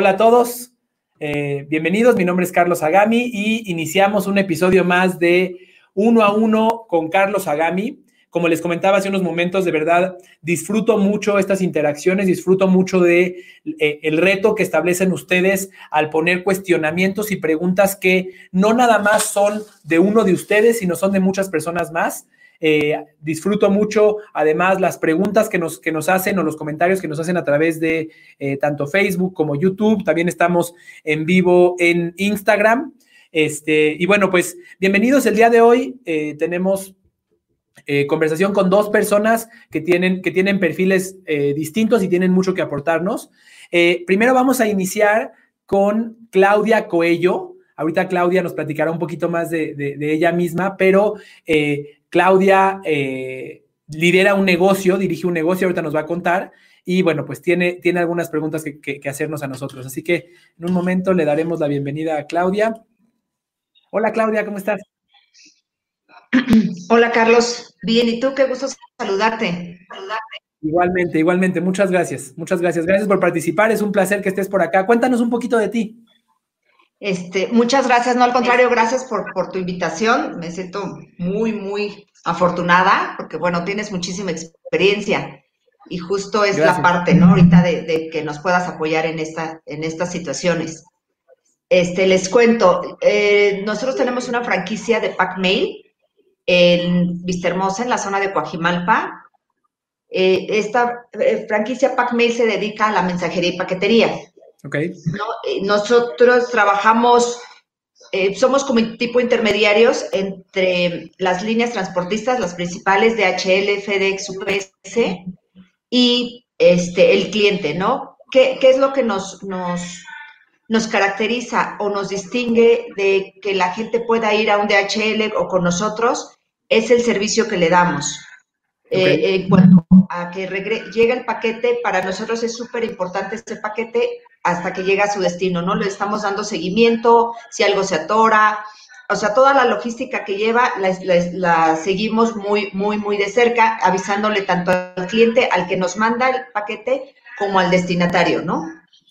Hola a todos, eh, bienvenidos. Mi nombre es Carlos Agami y iniciamos un episodio más de Uno a Uno con Carlos Agami. Como les comentaba hace unos momentos, de verdad disfruto mucho estas interacciones, disfruto mucho de eh, el reto que establecen ustedes al poner cuestionamientos y preguntas que no nada más son de uno de ustedes, sino son de muchas personas más. Eh, disfruto mucho, además, las preguntas que nos, que nos hacen o los comentarios que nos hacen a través de eh, tanto Facebook como YouTube. También estamos en vivo en Instagram. Este, y bueno, pues bienvenidos el día de hoy. Eh, tenemos conversación con dos personas que tienen, que tienen perfiles distintos y tienen mucho que aportarnos. primero vamos a iniciar con Claudia Coello. Ahorita Claudia nos platicará un poquito más de, de ella misma, pero Claudia eh, lidera un negocio, dirige un negocio, ahorita nos va a contar. Y bueno, pues tiene, tiene algunas preguntas que, hacernos a nosotros. Así que en un momento le daremos la bienvenida a Claudia. Hola Claudia, ¿cómo estás? Hola Carlos, bien, ¿y tú? Qué gusto saludarte. Igualmente, igualmente, muchas gracias, muchas gracias. Gracias por participar, es un placer que estés por acá. Cuéntanos un poquito de ti. Este, muchas gracias, no al contrario, gracias por, por tu invitación. Me siento muy, muy afortunada porque, bueno, tienes muchísima experiencia y justo es la parte, ¿no? Ahorita de, que nos puedas apoyar en, esta, en estas situaciones. Este, les cuento, eh, nosotros tenemos una franquicia de Pack Mail en Vistahermosa, en la zona de Coajimalpa. Eh, esta eh, franquicia Pack Mail se dedica a la mensajería y paquetería. Okay. Nosotros trabajamos, eh, somos como tipo intermediarios entre las líneas transportistas, las principales DHL, FedEx, UPS y este, el cliente, ¿no? ¿Qué, es lo que nos, nos, nos caracteriza o nos distingue de que la gente pueda ir a un DHL o con nosotros? Es el servicio que le damos. Eh, en cuanto a que llega el paquete, para nosotros es súper importante ese paquete hasta que llega a su destino, ¿no? Le estamos dando seguimiento, si algo se atora, o sea, toda la logística que lleva la, seguimos muy, muy, muy de cerca, avisándole tanto al cliente, al que nos manda el paquete, como al destinatario, ¿no?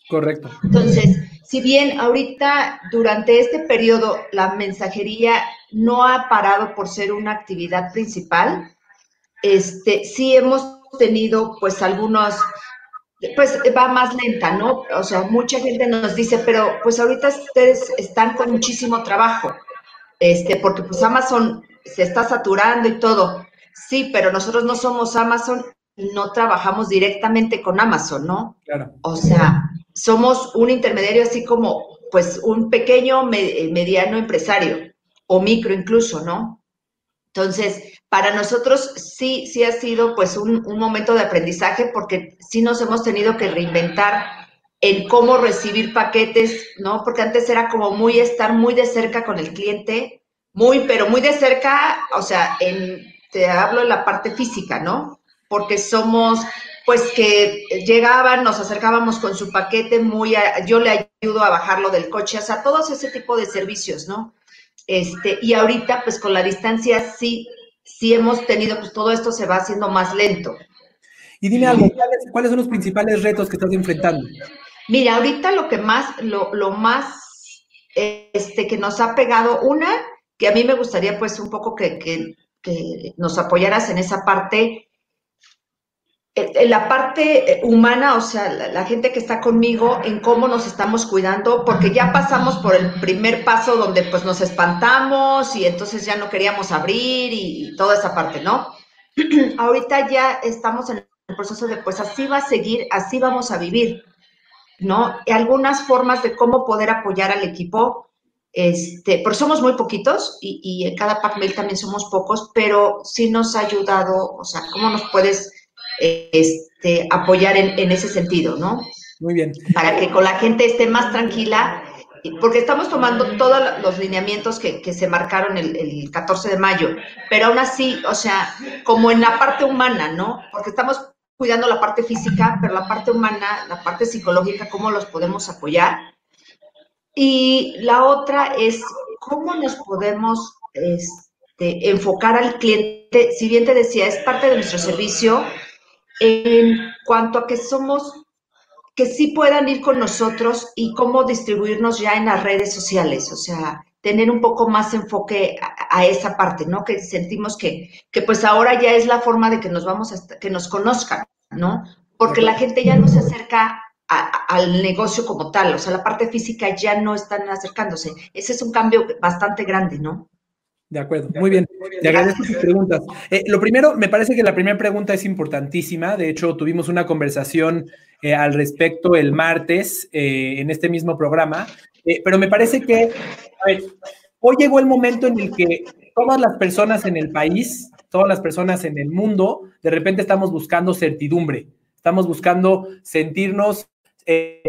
Correcto. Entonces, si bien ahorita, durante este periodo, la mensajería no ha parado por ser una actividad principal, este, sí hemos tenido pues algunos pues va más lenta, ¿no? O sea, mucha gente nos dice, pero pues ahorita ustedes están con muchísimo trabajo, este, porque pues Amazon se está saturando y todo. Sí, pero nosotros no somos Amazon y no trabajamos directamente con Amazon, ¿no? Claro. O sea, somos un intermediario así como, pues, un pequeño, mediano empresario o micro incluso, ¿no? Entonces, para nosotros sí, sí ha sido pues un, momento de aprendizaje porque sí nos hemos tenido que reinventar en cómo recibir paquetes, ¿no? Porque antes era como muy estar muy de cerca con el cliente, muy, pero muy de cerca, o sea, en, te hablo en la parte física, ¿no? Porque somos, pues que llegaban, nos acercábamos con su paquete, muy, yo le ayudo a bajarlo del coche, o sea, todos ese tipo de servicios, ¿no? Este, y ahorita, pues con la distancia sí sí hemos tenido, pues todo esto se va haciendo más lento. Y dime algo, ¿cuáles, son los principales retos que estás enfrentando? Mira, ahorita lo que más, lo, lo más, este, que nos ha pegado, una, que a mí me gustaría pues un poco que, que, que nos apoyaras en esa parte, la parte eh, humana, o sea, la, gente que está conmigo, en cómo nos estamos cuidando, porque ya pasamos por el primer paso donde pues nos espantamos y entonces ya no queríamos abrir y, toda esa parte, ¿no? Ahorita ya estamos en el proceso de pues así va a seguir, así vamos a vivir, ¿no? Y algunas formas de cómo poder apoyar al equipo, este, porque somos muy poquitos y, y en cada pack mail también somos pocos, pero sí nos ha ayudado, o sea, ¿cómo nos puedes este, apoyar en, ese sentido, ¿no? Muy bien. Para que con la gente esté más tranquila, porque estamos tomando todos los lineamientos que, se marcaron el, 14 de mayo, pero aún así, o sea, como en la parte humana, ¿no? Porque estamos cuidando la parte física, pero la parte humana, la parte psicológica, ¿cómo los podemos apoyar? Y la otra es cómo nos podemos este, enfocar al cliente. Si bien te decía, es parte de nuestro servicio, en cuanto a que somos que sí puedan ir con nosotros y cómo distribuirnos ya en las redes sociales, o sea, tener un poco más enfoque a, esa parte, ¿no? Que sentimos que, que pues ahora ya es la forma de que nos vamos a, que nos conozcan, ¿no? Porque la gente ya no se acerca al negocio como tal, o sea, la parte física ya no están acercándose. Ese es un cambio bastante grande, ¿no? De acuerdo, muy bien. Te agradezco tus preguntas. Eh, lo primero, me parece que la primera pregunta es importantísima. De hecho, tuvimos una conversación eh, al respecto el martes eh, en este mismo programa. pero me parece que, a ver, hoy llegó el momento en el que todas las personas en el país, todas las personas en el mundo, de repente estamos buscando certidumbre. Estamos buscando sentirnos eh,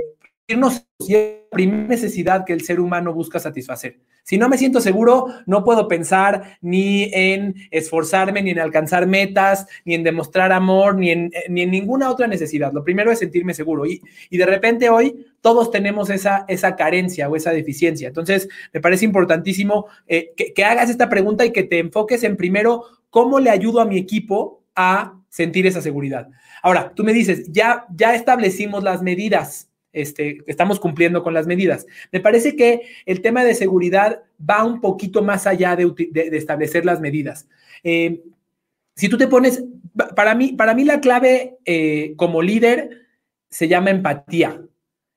irnos la primera necesidad que el ser humano busca satisfacer. Si no me siento seguro, no puedo pensar ni en esforzarme, ni en alcanzar metas, ni en demostrar amor, ni en, ni en ninguna otra necesidad. Lo primero es sentirme seguro. Y, y de repente hoy todos tenemos esa, esa carencia o esa deficiencia. Entonces, me parece importantísimo eh, que, que hagas esta pregunta y que te enfoques en primero cómo le ayudo a mi equipo a sentir esa seguridad. Ahora, tú me dices, ya, ya establecimos las medidas, este, estamos cumpliendo con las medidas. Me parece que el tema de seguridad va un poquito más allá de, establecer las medidas. Eh, si tú te pones, para mí, para mí la clave eh, como líder se llama empatía.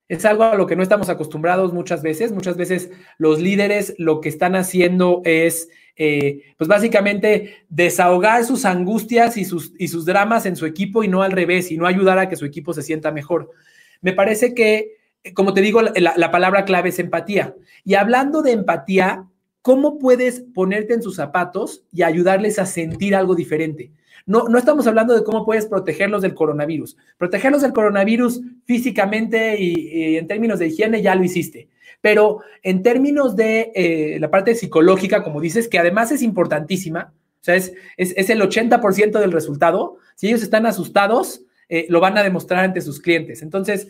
Es algo a lo que no estamos acostumbrados muchas veces. Muchas veces los líderes lo que están haciendo es eh, pues básicamente desahogar sus angustias y sus, y sus dramas en su equipo y no al revés, y no ayudar a que su equipo se sienta mejor. Me parece que, como te digo, la, la palabra clave es empatía. Y hablando de empatía, ¿cómo puedes ponerte en sus zapatos y ayudarles a sentir algo diferente? No, no estamos hablando de cómo puedes protegerlos del coronavirus. Protegerlos del coronavirus físicamente y, en términos de higiene ya lo hiciste. Pero en términos de eh, la parte psicológica, como dices, que además es importantísima, o sea, es, es, el 80% del resultado, si ellos están asustados, eh, lo van a demostrar ante sus clientes. Entonces,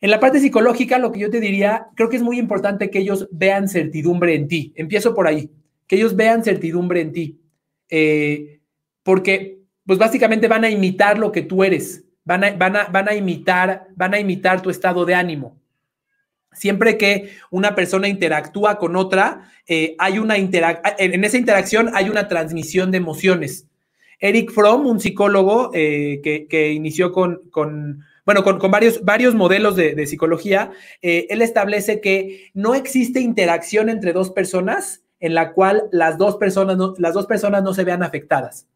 en la parte psicológica, lo que yo te diría, creo que es muy importante que ellos vean certidumbre en ti. Empiezo por ahí, que ellos vean certidumbre en ti. Eh, porque pues básicamente van a imitar lo que tú eres, van a, van a, van a imitar, van a imitar tu estado de ánimo. Siempre que una persona interactúa con otra, eh, hay una en esa interacción hay una transmisión de emociones. Eric Fromm, un psicólogo eh, que, inició con, bueno, con, varios, modelos de, psicología, eh, él establece que no existe interacción entre dos personas en la cual las dos personas las dos personas no se vean afectadas.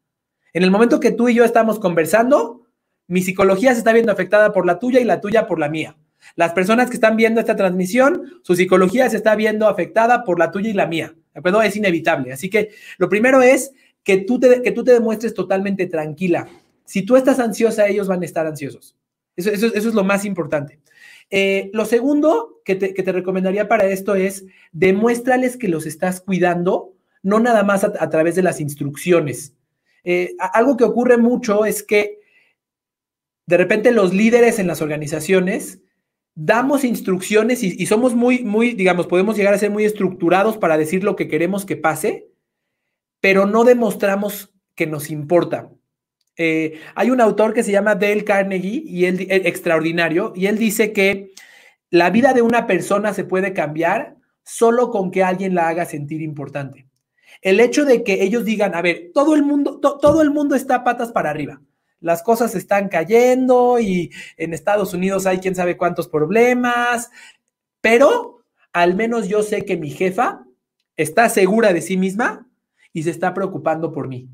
En el momento que tú y yo estamos conversando, mi psicología se está viendo afectada por la tuya y la tuya por la mía. Las personas que están viendo esta transmisión, su psicología se está viendo afectada por la tuya y la mía. ¿De? Es inevitable. Así que lo primero es que tú te, que tú te demuestres totalmente tranquila. Si tú estás ansiosa, ellos van a estar ansiosos. Eso, es lo más importante. Eh, lo segundo que te, que te, recomendaría para esto es demuéstrales que los estás cuidando, no nada más a través de las instrucciones. Eh, algo que ocurre mucho es que de repente los líderes en las organizaciones damos instrucciones y, somos muy, muy, digamos, podemos llegar a ser muy estructurados para decir lo que queremos que pase, pero no demostramos que nos importa. Eh, hay un autor que se llama Dale Carnegie y él, eh, extraordinario, y él dice que la vida de una persona se puede cambiar solo con que alguien la haga sentir importante. El hecho de que ellos digan, a ver, todo el mundo, todo el mundo está patas para arriba. Las cosas están cayendo y en Estados Unidos hay quién sabe cuántos problemas, pero al menos yo sé que mi jefa está segura de sí misma y se está preocupando por mí.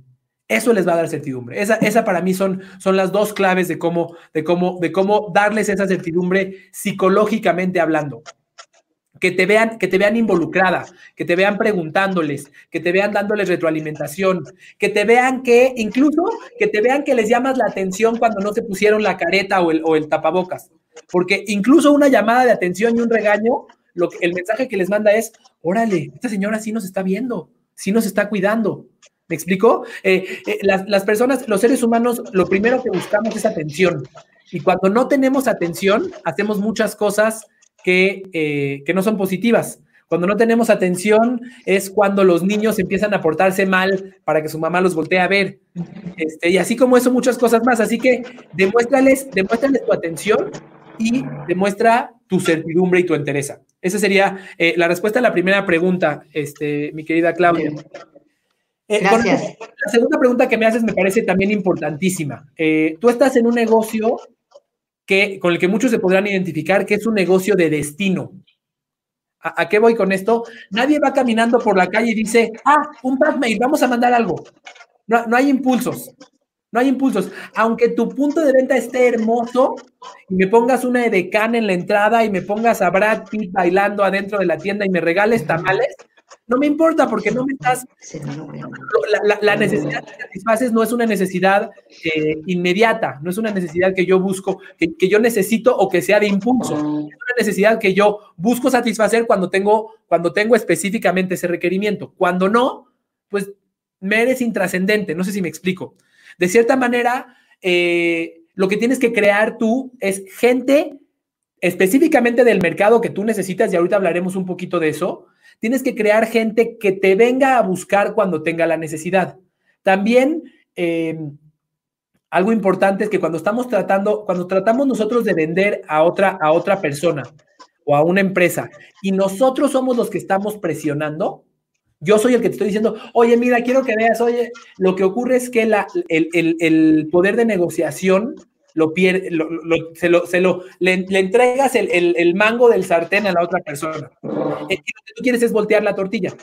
Eso les va a dar certidumbre. Esa, esa para mí son, son las dos claves de cómo, de, cómo, de cómo darles esa certidumbre psicológicamente hablando que te vean, que te vean involucrada, que te vean preguntándoles, que te vean dándoles retroalimentación, que te vean que, incluso que te vean que les llamas la atención cuando no se pusieron la careta o el, o el tapabocas. Porque incluso una llamada de atención y un regaño, lo que, el mensaje que les manda es, órale, esta señora sí nos está viendo, sí nos está cuidando. ¿Me explico? Eh, eh, las, personas, los seres humanos, lo primero que buscamos es atención. Y cuando no tenemos atención, hacemos muchas cosas eh, que, no son positivas. Cuando no tenemos atención es cuando los niños empiezan a portarse mal para que su mamá los voltee a ver. Este, y así como eso, muchas cosas más. Así que demuéstrales, demuéstrales tu atención y demuestra tu certidumbre y tu entereza. Esa sería eh, la respuesta a la primera pregunta, este, mi querida Claudia. Eh, Gracias. la segunda pregunta que me haces me parece también importantísima. Eh, tú estás en un negocio que, con el que muchos se podrán identificar que es un negocio de destino. ¿A, qué voy con esto? Nadie va caminando por la calle y dice, ah, un Pac-Mail, vamos a mandar algo. No, no hay impulsos. No hay impulsos. Aunque tu punto de venta esté hermoso y me pongas una edecán en la entrada y me pongas a Brad Pitt bailando adentro de la tienda y me regales tamales, no me importa porque no me estás... La, necesidad que satisfaces no es una necesidad eh, inmediata, no es una necesidad que yo busco, que, yo necesito o que sea de impulso. Es una necesidad que yo busco satisfacer cuando tengo, cuando tengo específicamente ese requerimiento. Cuando no, pues me eres intrascendente, no sé si me explico. De cierta manera, eh, lo que tienes que crear tú es gente específicamente del mercado que tú necesitas, y ahorita hablaremos un poquito de eso, Tienes que crear gente que te venga a buscar cuando tenga la necesidad. También em, algo importante es que cuando estamos tratando, cuando tratamos nosotros de vender a otra, a otra persona o a una empresa y nosotros somos los que estamos presionando, yo soy el que te estoy diciendo, oye, mira, quiero que veas, oye, lo que ocurre es que la, el poder de negociación lo pierde, se lo, se lo le, entregas el, mango del sartén a la otra persona. Y lo que tú quieres es voltear la tortilla.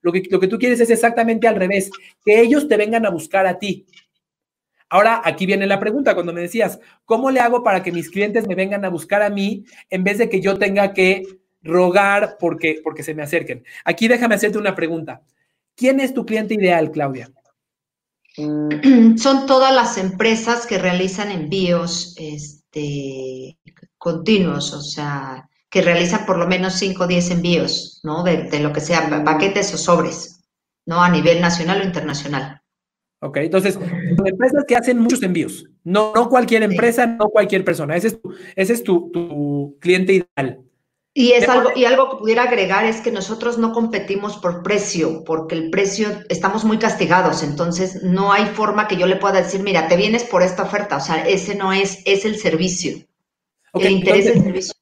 Lo que, lo que tú quieres es exactamente al revés, que ellos te vengan a buscar a ti. Ahora, aquí viene la pregunta, cuando me decías, ¿cómo le hago para que mis clientes me vengan a buscar a mí en vez de que yo tenga que rogar porque, porque se me acerquen? Aquí déjame hacerte una pregunta. ¿Quién es tu cliente ideal, Claudia? Son todas las empresas que realizan envíos este, continuos, o sea, que realizan por lo menos 5 o 10 envíos, ¿no? De, lo que sea, paquetes o sobres, ¿no? A nivel nacional o internacional. Ok, entonces, empresas que hacen muchos envíos, no, no cualquier empresa, no cualquier persona, ese es tu, ese es tu, tu cliente ideal. Y es algo, y algo que pudiera agregar es que nosotros no competimos por precio, porque el precio estamos muy castigados, entonces no hay forma que yo le pueda decir, mira, te vienes por esta oferta, o sea, ese no es, es el servicio. el interés del servicio.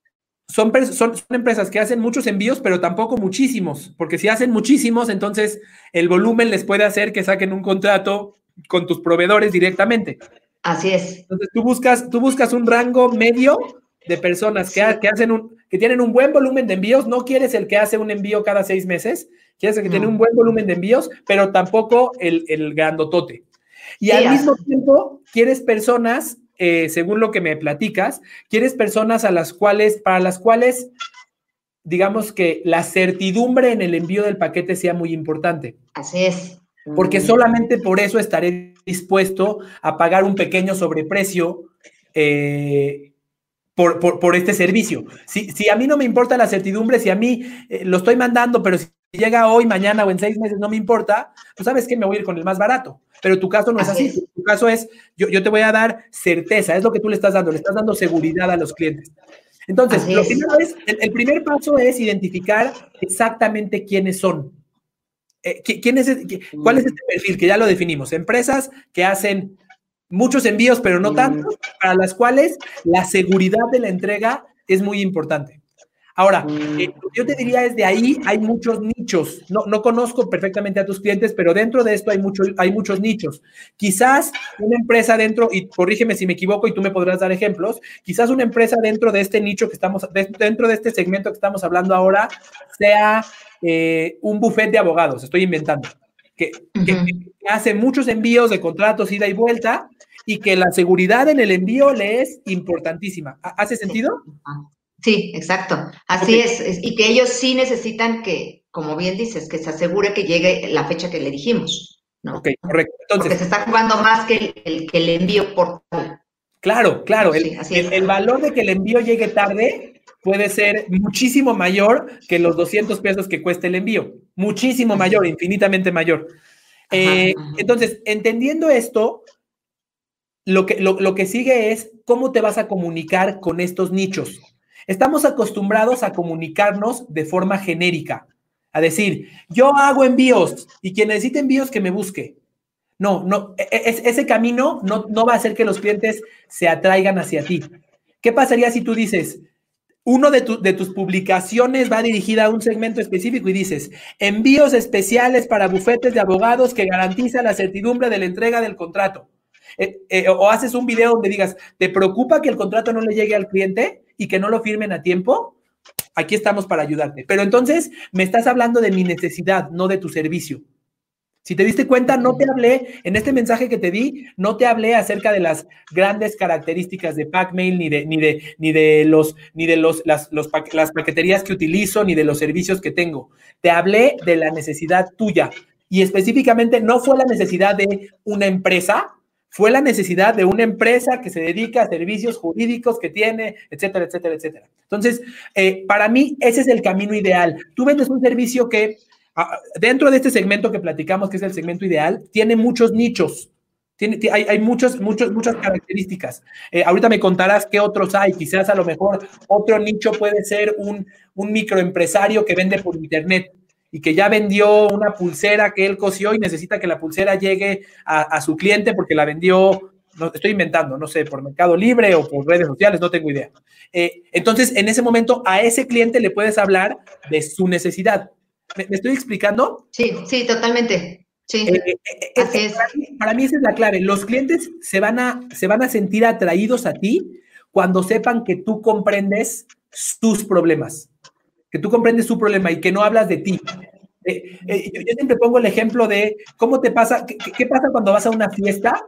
Son, son, son, empresas que hacen muchos envíos, pero tampoco muchísimos, porque si hacen muchísimos, entonces el volumen les puede hacer que saquen un contrato con tus proveedores directamente. Así es. Entonces tú buscas, tú buscas un rango medio de personas que, que, hacen un, que tienen un buen volumen de envíos. No quieres el que hace un envío cada seis meses, quieres el que tiene un buen volumen de envíos, pero tampoco el, el grandotote. Y al mismo tiempo, quieres personas, eh, según lo que me platicas, quieres personas a las cuales, para las cuales, digamos que la certidumbre en el envío del paquete sea muy importante. Así es. Porque solamente por eso estaré dispuesto a pagar un pequeño sobreprecio eh, por, este servicio. Si, si, a mí no me importa la certidumbre, si a mí eh, lo estoy mandando, pero si llega hoy, mañana o en seis meses no me importa, pues sabes que me voy a ir con el más barato. Pero tu caso no es así. Tu caso es, yo, yo te voy a dar certeza, es lo que tú le estás dando, le estás dando seguridad a los clientes. Entonces, lo primero es, el, primer paso es identificar exactamente quiénes son. Eh, ¿quién es, ¿Cuál es este perfil? Que ya lo definimos. Empresas que hacen muchos envíos, pero no tantos, para las cuales la seguridad de la entrega es muy importante. Ahora, eh, yo te diría es de ahí hay muchos nichos. No, no conozco perfectamente a tus clientes, pero dentro de esto hay, mucho, hay muchos nichos. Quizás una empresa dentro, y corrígeme si me equivoco y tú me podrás dar ejemplos, quizás una empresa dentro de este nicho que estamos, dentro de este segmento que estamos hablando ahora, sea eh, un buffet de abogados, estoy inventando, que, que hace muchos envíos de contratos ida y vuelta y que la seguridad en el envío le es importantísima. ¿Hace sentido? Sí, exacto. Así es. Y que ellos sí necesitan que, como bien dices, que se asegure que llegue la fecha que le dijimos. ¿no? Ok, correcto. Entonces, Porque se está jugando más que el, que el envío por Claro, claro. el, el, valor de que el envío llegue tarde puede ser muchísimo mayor que los 200 pesos que cuesta el envío. Muchísimo mayor, infinitamente mayor. Eh, entonces, entendiendo esto, lo que, lo, que sigue es cómo te vas a comunicar con estos nichos. Estamos acostumbrados a comunicarnos de forma genérica, a decir, yo hago envíos y quien necesite envíos que me busque. No, no, e, e, ese camino no, no va a hacer que los clientes se atraigan hacia ti. ¿Qué pasaría si tú dices, uno de, de, tus publicaciones va dirigida a un segmento específico y dices, envíos especiales para bufetes de abogados que garantizan la certidumbre de la entrega del contrato? Eh, eh, o haces un video donde digas, ¿te preocupa que el contrato no le llegue al cliente y que no lo firmen a tiempo? Aquí estamos para ayudarte. Pero entonces me estás hablando de mi necesidad, no de tu servicio. Si te diste cuenta, no te hablé, en este mensaje que te di, no te hablé acerca de las grandes características de Packmail, ni de, ni de, ni de los, ni de los, las, las paqueterías que utilizo, ni de los servicios que tengo. Te hablé de la necesidad tuya. Y específicamente no fue la necesidad de una empresa, fue la necesidad de una empresa que se dedica a servicios jurídicos que tiene, etcétera, etcétera, etcétera. Entonces, eh, para mí, ese es el camino ideal. Tú vendes un servicio que Ah, dentro de este segmento que platicamos, que es el segmento ideal, tiene muchos nichos. Tiene, hay, hay muchos, muchos, muchas características. Eh, ahorita me contarás qué otros hay. Quizás a lo mejor otro nicho puede ser un, un microempresario que vende por internet y que ya vendió una pulsera que él cosió y necesita que la pulsera llegue a, su cliente porque la vendió, no, estoy inventando, no sé, por Mercado Libre o por redes sociales, no tengo idea. Eh, entonces, en ese momento, a ese cliente le puedes hablar de su necesidad. ¿Me, estoy explicando? Sí, sí, totalmente. Sí, eh, eh, Así es. Para mí, esa es la clave. Los clientes se van, a, se van a sentir atraídos a ti cuando sepan que tú comprendes sus problemas, que tú comprendes su problema y que no hablas de ti. yo, siempre pongo el ejemplo de cómo te pasa, qué, pasa cuando vas a una fiesta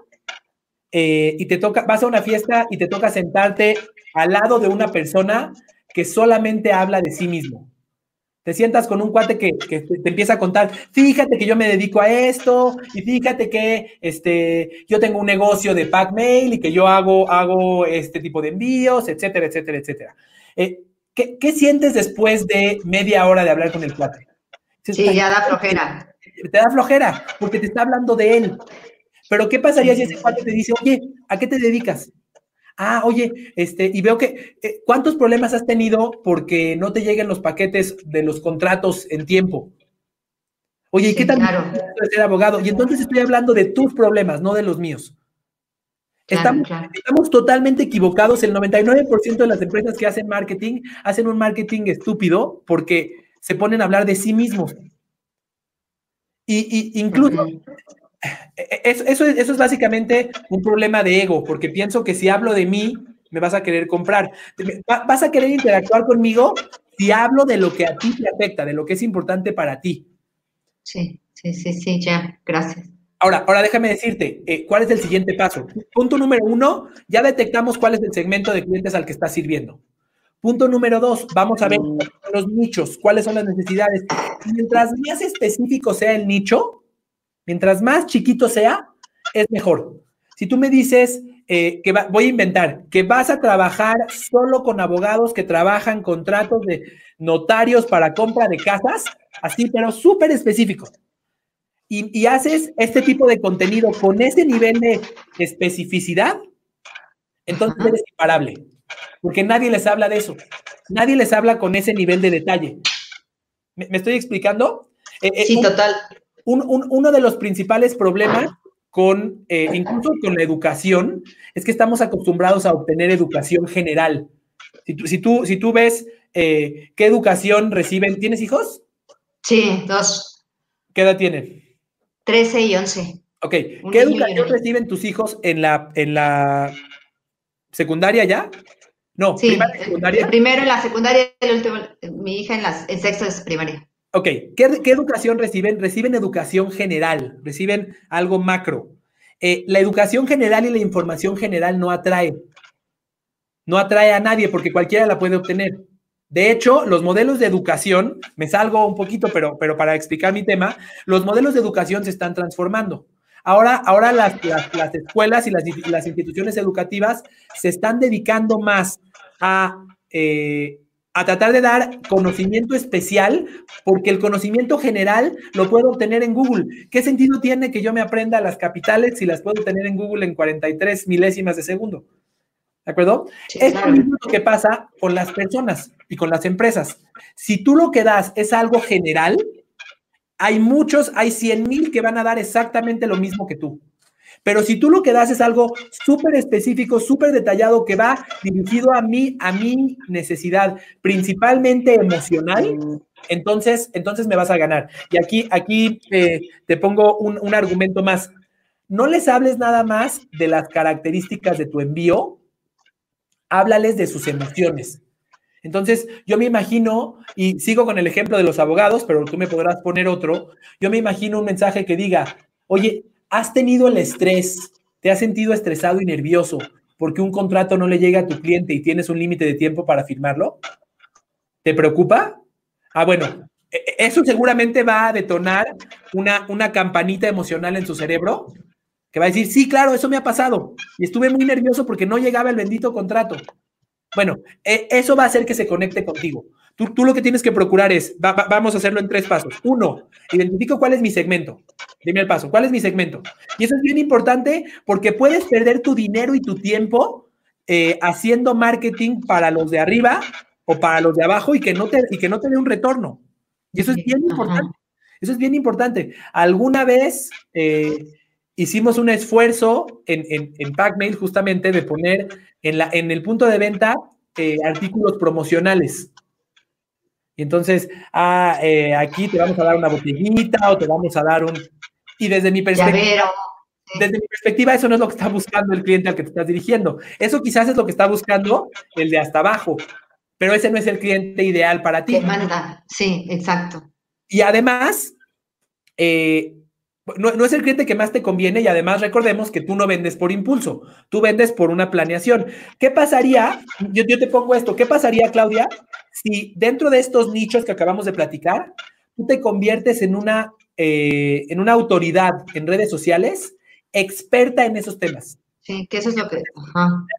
y te toca, vas a una fiesta y te toca sentarte al lado de una persona que solamente habla de sí mismo. Te sientas con un cuate que, te, empieza a contar, fíjate que yo me dedico a esto, y fíjate que este, yo tengo un negocio de pack mail y que yo hago, hago este tipo de envíos, etcétera, etcétera, etcétera. Eh, ¿qué, sientes después de media hora de hablar con el cuate? Sí, ya da flojera. Te da flojera, porque te está hablando de él. Pero ¿qué pasaría si ese cuate te dice, oye, ¿a qué te dedicas? ah, oye, este, y veo que, eh, ¿cuántos problemas has tenido porque no te lleguen los paquetes de los contratos en tiempo? Oye, ¿y qué tal claro. ser abogado? Y entonces estoy hablando de tus problemas, no de los míos. Estamos, estamos, totalmente equivocados. El 99% de las empresas que hacen marketing hacen un marketing estúpido porque se ponen a hablar de sí mismos. Y, incluso eso, eso, es básicamente un problema de ego, porque pienso que si hablo de mí, me vas a querer comprar. Vas a querer interactuar conmigo si hablo de lo que a ti te afecta, de lo que es importante para ti. Sí, sí, sí, sí, ya, gracias. Ahora, ahora déjame decirte, eh, ¿cuál es el siguiente paso? Punto número uno, ya detectamos cuál es el segmento de clientes al que estás sirviendo. Punto número dos, vamos a ver los nichos, cuáles son las necesidades. Mientras más específico sea el nicho, Mientras más chiquito sea, es mejor. Si tú me dices eh, que voy a inventar, que vas a trabajar solo con abogados que trabajan contratos de notarios para compra de casas, así, pero súper específico. Y, haces este tipo de contenido con ese nivel de especificidad, entonces eres imparable. Porque nadie les habla de eso. Nadie les habla con ese nivel de detalle. ¿Me, estoy explicando? Eh, eh, sí, total uno de los principales problemas con, eh, incluso con la educación, es que estamos acostumbrados a obtener educación general. Si tú, si tú, si tú ves eh, qué educación reciben, ¿tienes hijos? Sí, dos. ¿Qué edad tienen? Trece y once. Ok, ¿qué educación reciben tus hijos en la, en la secundaria ya? No, sí, secundaria. Primero en la secundaria, el último, mi hija en, la, en sexto es primaria. Ok, ¿Qué, educación reciben? Reciben educación general, reciben algo macro. Eh, la educación general y la información general no atrae. No atrae a nadie porque cualquiera la puede obtener. De hecho, los modelos de educación, me salgo un poquito, pero, pero para explicar mi tema, los modelos de educación se están transformando. Ahora, ahora las, escuelas y las, las, instituciones educativas se están dedicando más a eh, a tratar de dar conocimiento especial, porque el conocimiento general lo puedo obtener en Google. ¿Qué sentido tiene que yo me aprenda las capitales si las puedo tener en Google en 43 milésimas de segundo? ¿De acuerdo? es lo mismo que pasa con las personas y con las empresas. Si tú lo que das es algo general, hay muchos, hay 100 mil que van a dar exactamente lo mismo que tú. Pero si tú lo que das es algo súper específico, súper detallado, que va dirigido a mí, a mi necesidad, principalmente emocional, entonces, entonces me vas a ganar. Y aquí, aquí eh, te pongo un, un argumento más. No les hables nada más de las características de tu envío, háblales de sus emociones. Entonces, yo me imagino, y sigo con el ejemplo de los abogados, pero tú me podrás poner otro, yo me imagino un mensaje que diga, oye, has tenido el estrés, te has sentido estresado y nervioso porque un contrato no le llega a tu cliente y tienes un límite de tiempo para firmarlo. ¿Te preocupa? Ah, bueno, e, e, eso seguramente va a detonar una, una campanita emocional en su cerebro que va a decir, sí, claro, eso me ha pasado y estuve muy nervioso porque no llegaba el bendito contrato. Bueno, e, eso va a hacer que se conecte contigo. Tú, lo que tienes que procurar es, vamos a hacerlo en tres pasos. Uno, identifico cuál es mi segmento. Dime el paso, ¿cuál es mi segmento? Y eso es bien importante porque puedes perder tu dinero y tu tiempo eh, haciendo marketing para los de arriba o para los de abajo y que no te, y que no te dé un retorno. Y eso es bien importante. Eso es bien importante. Alguna vez eh, hicimos un esfuerzo en, en, en Packmail justamente de poner en, la, en el punto de venta eh, artículos promocionales. Y entonces, ah, eh, aquí te vamos a dar una botellita o te vamos a dar un... Y desde mi perspectiva... Desde mi perspectiva, eso no es lo que está buscando el cliente al que te estás dirigiendo. Eso quizás es lo que está buscando el de hasta abajo, pero ese no es el cliente ideal para ti. manda, sí, exacto. Y además, eh, no, no, es el cliente que más te conviene y además recordemos que tú no vendes por impulso, tú vendes por una planeación. ¿Qué pasaría? Yo, yo te pongo esto, ¿qué pasaría, Claudia, si dentro de estos nichos que acabamos de platicar, tú te conviertes en una, eh, en una autoridad en redes sociales experta en esos temas? Sí, que eso es lo que...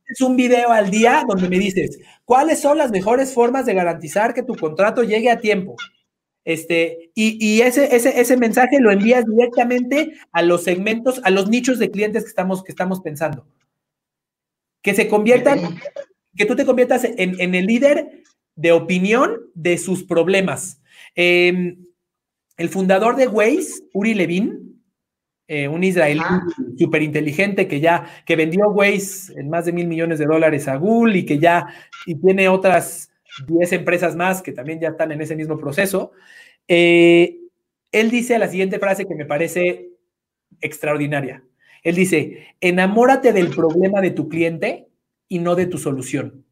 Es un video al día donde me dices, ¿cuáles son las mejores formas de garantizar que tu contrato llegue a tiempo? Este, y, ese, ese, ese, mensaje lo envías directamente a los segmentos, a los nichos de clientes que estamos, que estamos pensando. Que se conviertan, que tú te conviertas en, en el líder de opinión de sus problemas. Em, el fundador de Waze, Uri Levin, eh, un israelí súper inteligente que ya, que vendió Waze en más de mil millones de dólares a Google y que ya, y tiene otras 10 empresas más que también ya están en ese mismo proceso. Eh, él dice la siguiente frase que me parece extraordinaria. Él dice, enamórate del problema de tu cliente y no de tu solución.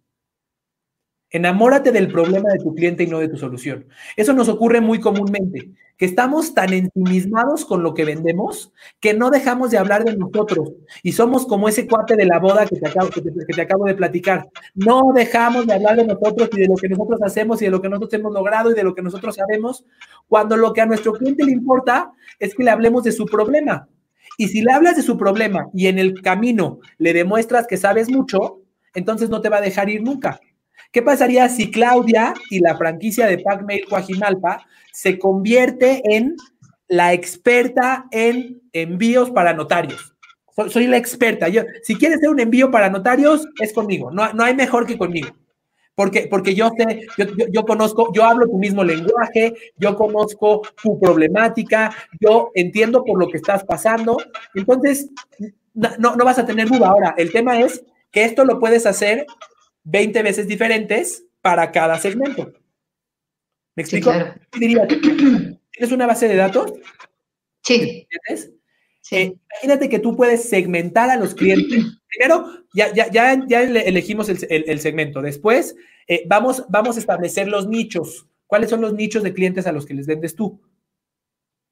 Enamórate del problema de tu cliente y no de tu solución. Eso nos ocurre muy comúnmente, que estamos tan ensimismados con lo que vendemos que no dejamos de hablar de nosotros y somos como ese cuate de la boda que te acabo, que te, acabo de platicar. No dejamos de hablar de nosotros y de lo que nosotros hacemos y de lo que nosotros hemos logrado y de lo que nosotros sabemos, cuando lo que a nuestro cliente le importa es que le hablemos de su problema. Y si le hablas de su problema y en el camino le demuestras que sabes mucho, entonces no te va a dejar ir nunca. ¿Qué pasaría si Claudia y la franquicia de Pacmail Coajimalpa se convierte en la experta en envíos para notarios? Soy, la experta. Yo, si quieres hacer un envío para notarios, es conmigo. No, no hay mejor que conmigo. Porque, porque yo sé, yo, conozco, yo hablo tu mismo lenguaje, yo conozco tu problemática, yo entiendo por lo que estás pasando. Entonces, no, no vas a tener duda. Ahora, el tema es que esto lo puedes hacer 20 veces diferentes para cada segmento. ¿Me explico? ¿Tienes una base de datos? Sí. Eh, imagínate que tú puedes segmentar a los clientes. Primero, ya, ya, ya, ya elegimos el, segmento. Después, eh, vamos, vamos a establecer los nichos. ¿Cuáles son los nichos de clientes a los que les vendes tú?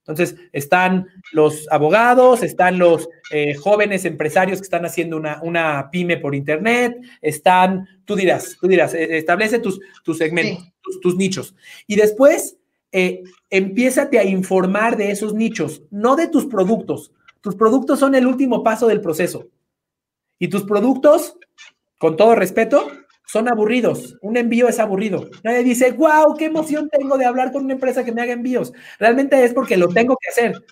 Entonces, están los abogados, están los eh, jóvenes empresarios que están haciendo una, pyme por internet, están, tú dirás, tú dirás, eh, establece tus, tus segmentos, tus, nichos. Y después, eh, empiézate a informar de esos nichos, no de tus productos. Tus productos son el último paso del proceso. Y tus productos, con todo respeto, son aburridos. Un envío es aburrido. Nadie dice, wow, qué emoción tengo de hablar con una empresa que me haga envíos. Realmente es porque lo tengo que hacer.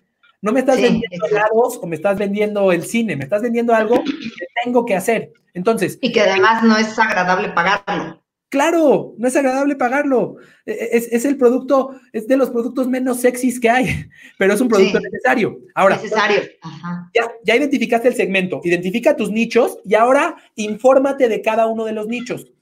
No me estás vendiendo helados o me estás vendiendo el cine, me estás vendiendo algo que tengo que hacer. Entonces. Y que además no es agradable pagarlo. Claro, no es agradable pagarlo. E, e, es, el producto, es de los productos menos sexys que hay, pero es un producto necesario. Ahora, necesario. Ya, ya identificaste el segmento, identifica tus nichos y ahora infórmate de cada uno de los nichos.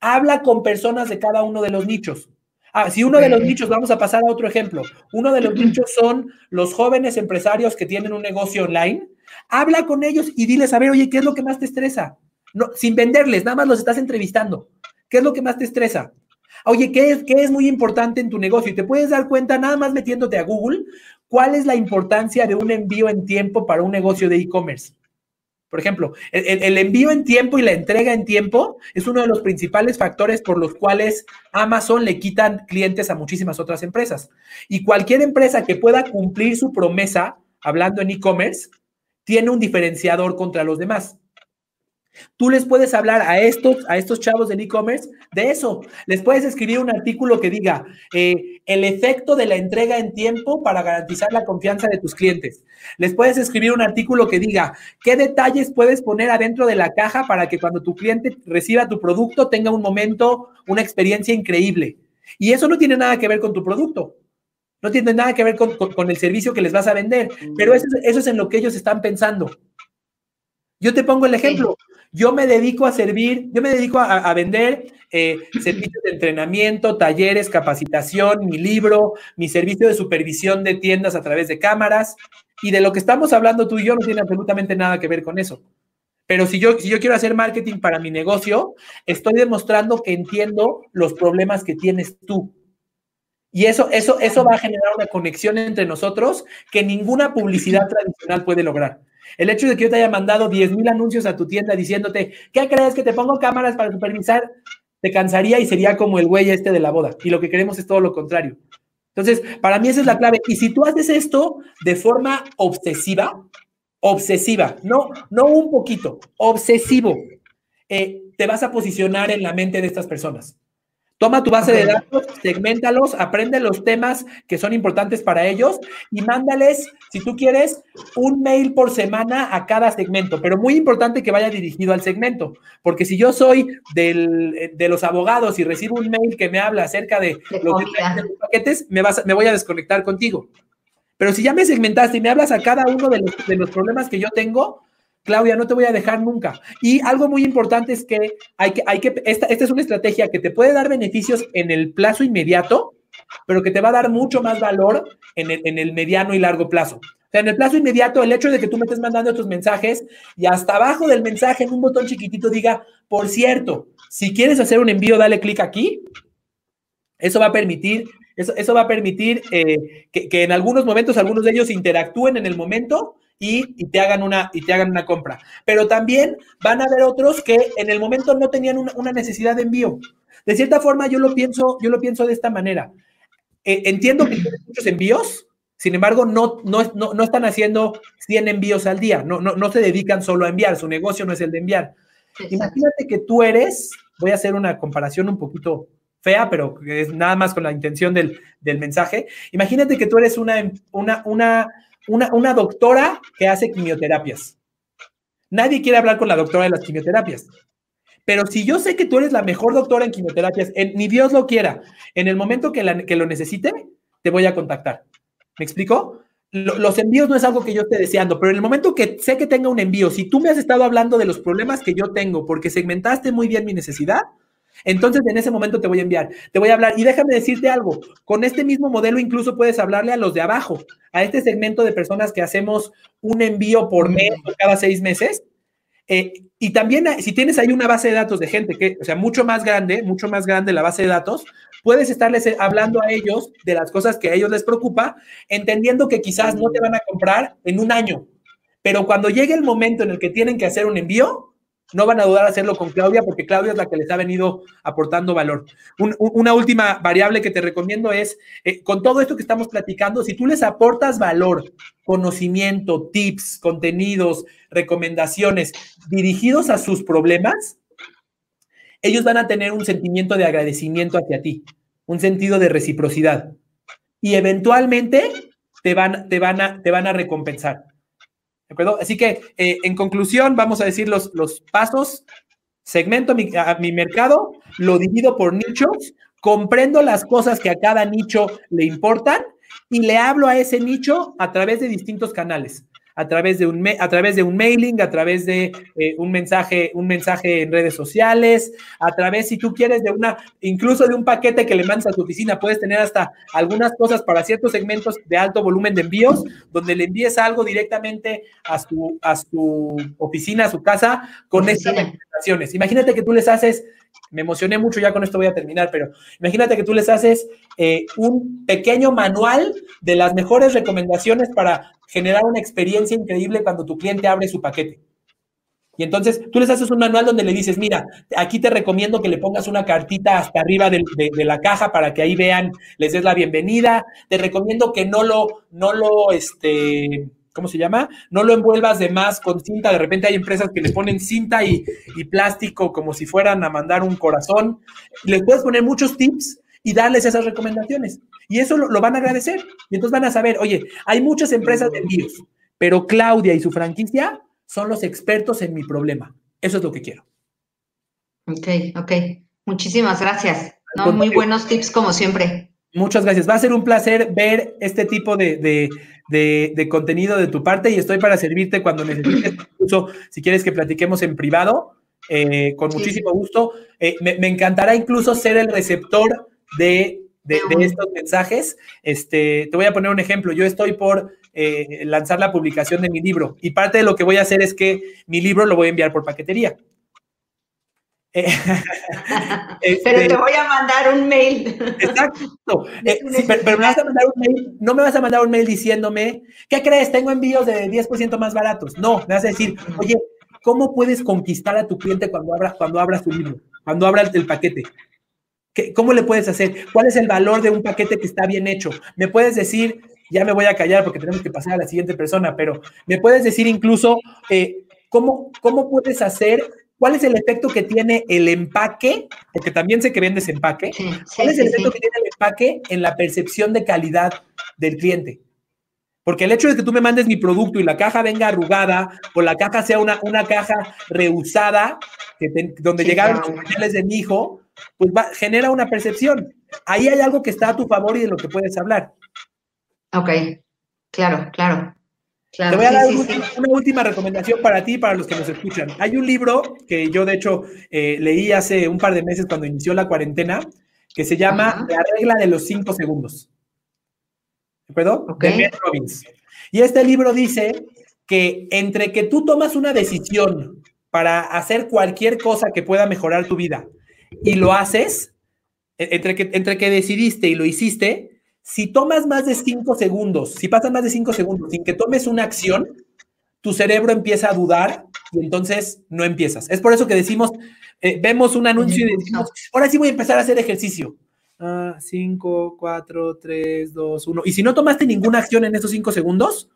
Habla con personas de cada uno de los nichos. Ah, si uno de los nichos, vamos a pasar a otro ejemplo. Uno de los nichos son los jóvenes empresarios que tienen un negocio online. Habla con ellos y diles, a ver, oye, ¿qué es lo que más te estresa? No, sin venderles, nada más los estás entrevistando. ¿Qué es lo que más te estresa? Oye, ¿qué es, ¿qué es muy importante en tu negocio? Y te puedes dar cuenta, nada más metiéndote a Google, cuál es la importancia de un envío en tiempo para un negocio de e-commerce. Por ejemplo, el, envío en tiempo y la entrega en tiempo es uno de los principales factores por los cuales Amazon le quitan clientes a muchísimas otras empresas. Y cualquier empresa que pueda cumplir su promesa, hablando en e-commerce, tiene un diferenciador contra los demás. Tú les puedes hablar a estos, a estos chavos del e-commerce de eso. Les puedes escribir un artículo que diga eh, el efecto de la entrega en tiempo para garantizar la confianza de tus clientes. Les puedes escribir un artículo que diga qué detalles puedes poner adentro de la caja para que cuando tu cliente reciba tu producto tenga un momento, una experiencia increíble. Y eso no tiene nada que ver con tu producto. No tiene nada que ver con, el servicio que les vas a vender, pero eso, eso es en lo que ellos están pensando. Yo te pongo el ejemplo. Yo me dedico a servir, yo me dedico a, vender eh, servicios de entrenamiento, talleres, capacitación, mi libro, mi servicio de supervisión de tiendas a través de cámaras. Y de lo que estamos hablando tú y yo no tiene absolutamente nada que ver con eso. Pero si yo, si yo quiero hacer marketing para mi negocio, estoy demostrando que entiendo los problemas que tienes tú. Y eso, eso, eso va a generar una conexión entre nosotros que ninguna publicidad tradicional puede lograr. El hecho de que yo te haya mandado 10 mil anuncios a tu tienda diciéndote, ¿qué crees que te pongo cámaras para supervisar? Te cansaría y sería como el güey este de la boda. Y lo que queremos es todo lo contrario. Entonces, para mí esa es la clave. Y si tú haces esto de forma obsesiva, obsesiva, no, no un poquito, obsesivo, eh, te vas a posicionar en la mente de estas personas. Toma tu base de datos, segmentalos, aprende los temas que son importantes para ellos y mándales, si tú quieres, un mail por semana a cada segmento, pero muy importante que vaya dirigido al segmento, porque si yo soy de los abogados y recibo un mail que me habla acerca de, los, paquetes, me, vas, me voy a desconectar contigo. Pero si ya me segmentaste y me hablas a cada uno de los, de los problemas que yo tengo, Claudia, no te voy a dejar nunca. Y algo muy importante es que hay que, hay que, esta, esta es una estrategia que te puede dar beneficios en el plazo inmediato, pero que te va a dar mucho más valor en el, en el mediano y largo plazo. O sea, en el plazo inmediato, el hecho de que tú me estés mandando tus mensajes y hasta abajo del mensaje en un botón chiquitito diga, por cierto, si quieres hacer un envío, dale clic aquí. Eso va a permitir, eso, eso va a permitir eh, que, que en algunos momentos algunos de ellos interactúen en el momento y, te hagan una, y te hagan una compra. Pero también van a haber otros que en el momento no tenían una, necesidad de envío. De cierta forma, yo lo pienso, yo lo pienso de esta manera. Eh, entiendo que tienen muchos envíos, sin embargo, no, no, no, están haciendo 100 envíos al día, no, no, no se dedican solo a enviar, su negocio no es el de enviar. Imagínate que tú eres, voy a hacer una comparación un poquito fea, pero es nada más con la intención del, del mensaje. Imagínate que tú eres una, una, una una, doctora que hace quimioterapias. Nadie quiere hablar con la doctora de las quimioterapias. Pero si yo sé que tú eres la mejor doctora en quimioterapias, ni Dios lo quiera, en el momento que, que, lo necesite, te voy a contactar. ¿Me explico? los envíos no es algo que yo esté deseando, pero en el momento que sé que tenga un envío, si tú me has estado hablando de los problemas que yo tengo porque segmentaste muy bien mi necesidad, entonces, en ese momento te voy a enviar, te voy a hablar. Y déjame decirte algo, con este mismo modelo incluso puedes hablarle a los de abajo, a este segmento de personas que hacemos un envío por mes cada seis meses. Eh, y también si tienes ahí una base de datos de gente que, o sea, mucho más grande, mucho más grande la base de datos, puedes estarles hablando a ellos de las cosas que a ellos les preocupa, entendiendo que quizás no te van a comprar en un año, pero cuando llegue el momento en el que tienen que hacer un envío, no van a dudar hacerlo con Claudia porque Claudia es la que les ha venido aportando valor. una última variable que te recomiendo es, eh, con todo esto que estamos platicando, si tú les aportas valor, conocimiento, tips, contenidos, recomendaciones dirigidos a sus problemas, ellos van a tener un sentimiento de agradecimiento hacia ti, un sentido de reciprocidad. Y eventualmente te van, te van, a, te van a recompensar. ¿De acuerdo? Así que, eh, en conclusión, vamos a decir los, los pasos. segmento mi, mi mercado, lo divido por nichos, comprendo las cosas que a cada nicho le importan y le hablo a ese nicho a través de distintos canales a través de un, a través de un mailing, a través de eh, un, mensaje, un mensaje en redes sociales, a través, si tú quieres, de una, incluso de un paquete que le mandas a tu oficina, puedes tener hasta algunas cosas para ciertos segmentos de alto volumen de envíos, donde le envíes algo directamente a su, a su oficina, a su casa, con estas recomendaciones. Imagínate que tú les haces me emocioné mucho, ya con esto voy a terminar, pero imagínate que tú les haces eh, un pequeño manual de las mejores recomendaciones para generar una experiencia increíble cuando tu cliente abre su paquete. Y entonces tú les haces un manual donde le dices, mira, aquí te recomiendo que le pongas una cartita hasta arriba de, la caja para que ahí vean, les des la bienvenida. Te recomiendo que no lo, no lo, este, ¿cómo se llama? No lo envuelvas de más con cinta. De repente hay empresas que le ponen cinta y, plástico como si fueran a mandar un corazón. Les puedes poner muchos tips y darles esas recomendaciones. Y eso lo, van a agradecer. Y entonces van a saber, oye, hay muchas empresas de envíos, pero Claudia y su franquicia son los expertos en mi problema. Eso es lo que quiero. Ok, ok. Muchísimas gracias. muy buenos tips como siempre. Muchas gracias. Va a ser un placer ver este tipo de, contenido de tu parte y estoy para servirte cuando necesites, incluso si quieres que platiquemos en privado, eh, con muchísimo gusto. Eh, me, encantará incluso ser el receptor de, estos mensajes. Este, te voy a poner un ejemplo. Yo estoy por eh, lanzar la publicación de mi libro y parte de lo que voy a hacer es que mi libro lo voy a enviar por paquetería. pero te este, voy a mandar un mail. Exacto. Eh, pero, me vas a mandar un mail, no me vas a mandar un mail diciéndome, ¿qué crees? Tengo envíos de 10% más baratos. No, me vas a decir, oye, ¿cómo puedes conquistar a tu cliente cuando abras, cuando abras tu libro, cuando abras el paquete? ¿Cómo le puedes hacer? ¿Cuál es el valor de un paquete que está bien hecho? Me puedes decir, ya me voy a callar porque tenemos que pasar a la siguiente persona, pero me puedes decir incluso, eh, ¿cómo, ¿cómo puedes hacer ¿Cuál es el efecto que tiene el empaque? Porque también sé que vendes empaque. ¿Cuál es el efecto que tiene el empaque en la percepción de calidad del cliente? Porque el hecho de que tú me mandes mi producto y la caja venga arrugada o la caja sea una, una caja reusada, donde llegaron los pañales de mi hijo, pues genera una percepción. Ahí hay algo que está a tu favor y de lo que puedes hablar. Ok, claro, claro. Te voy a dar una, última recomendación para ti y para los que nos escuchan. Hay un libro que yo, de hecho, eh, leí hace un par de meses cuando inició la cuarentena, que se llama La regla de los cinco segundos. ¿De acuerdo? De Robbins. Y este libro dice que entre que tú tomas una decisión para hacer cualquier cosa que pueda mejorar tu vida y lo haces, e, entre que, entre que decidiste y lo hiciste, si tomas más de cinco segundos, si pasan más de cinco segundos sin que tomes una acción, tu cerebro empieza a dudar y entonces no empiezas. Es por eso que decimos, eh, vemos un anuncio y decimos, ahora sí voy a empezar a hacer ejercicio. Ah, cinco, cuatro, tres, dos, uno. Y si no tomaste ninguna acción en esos cinco segundos,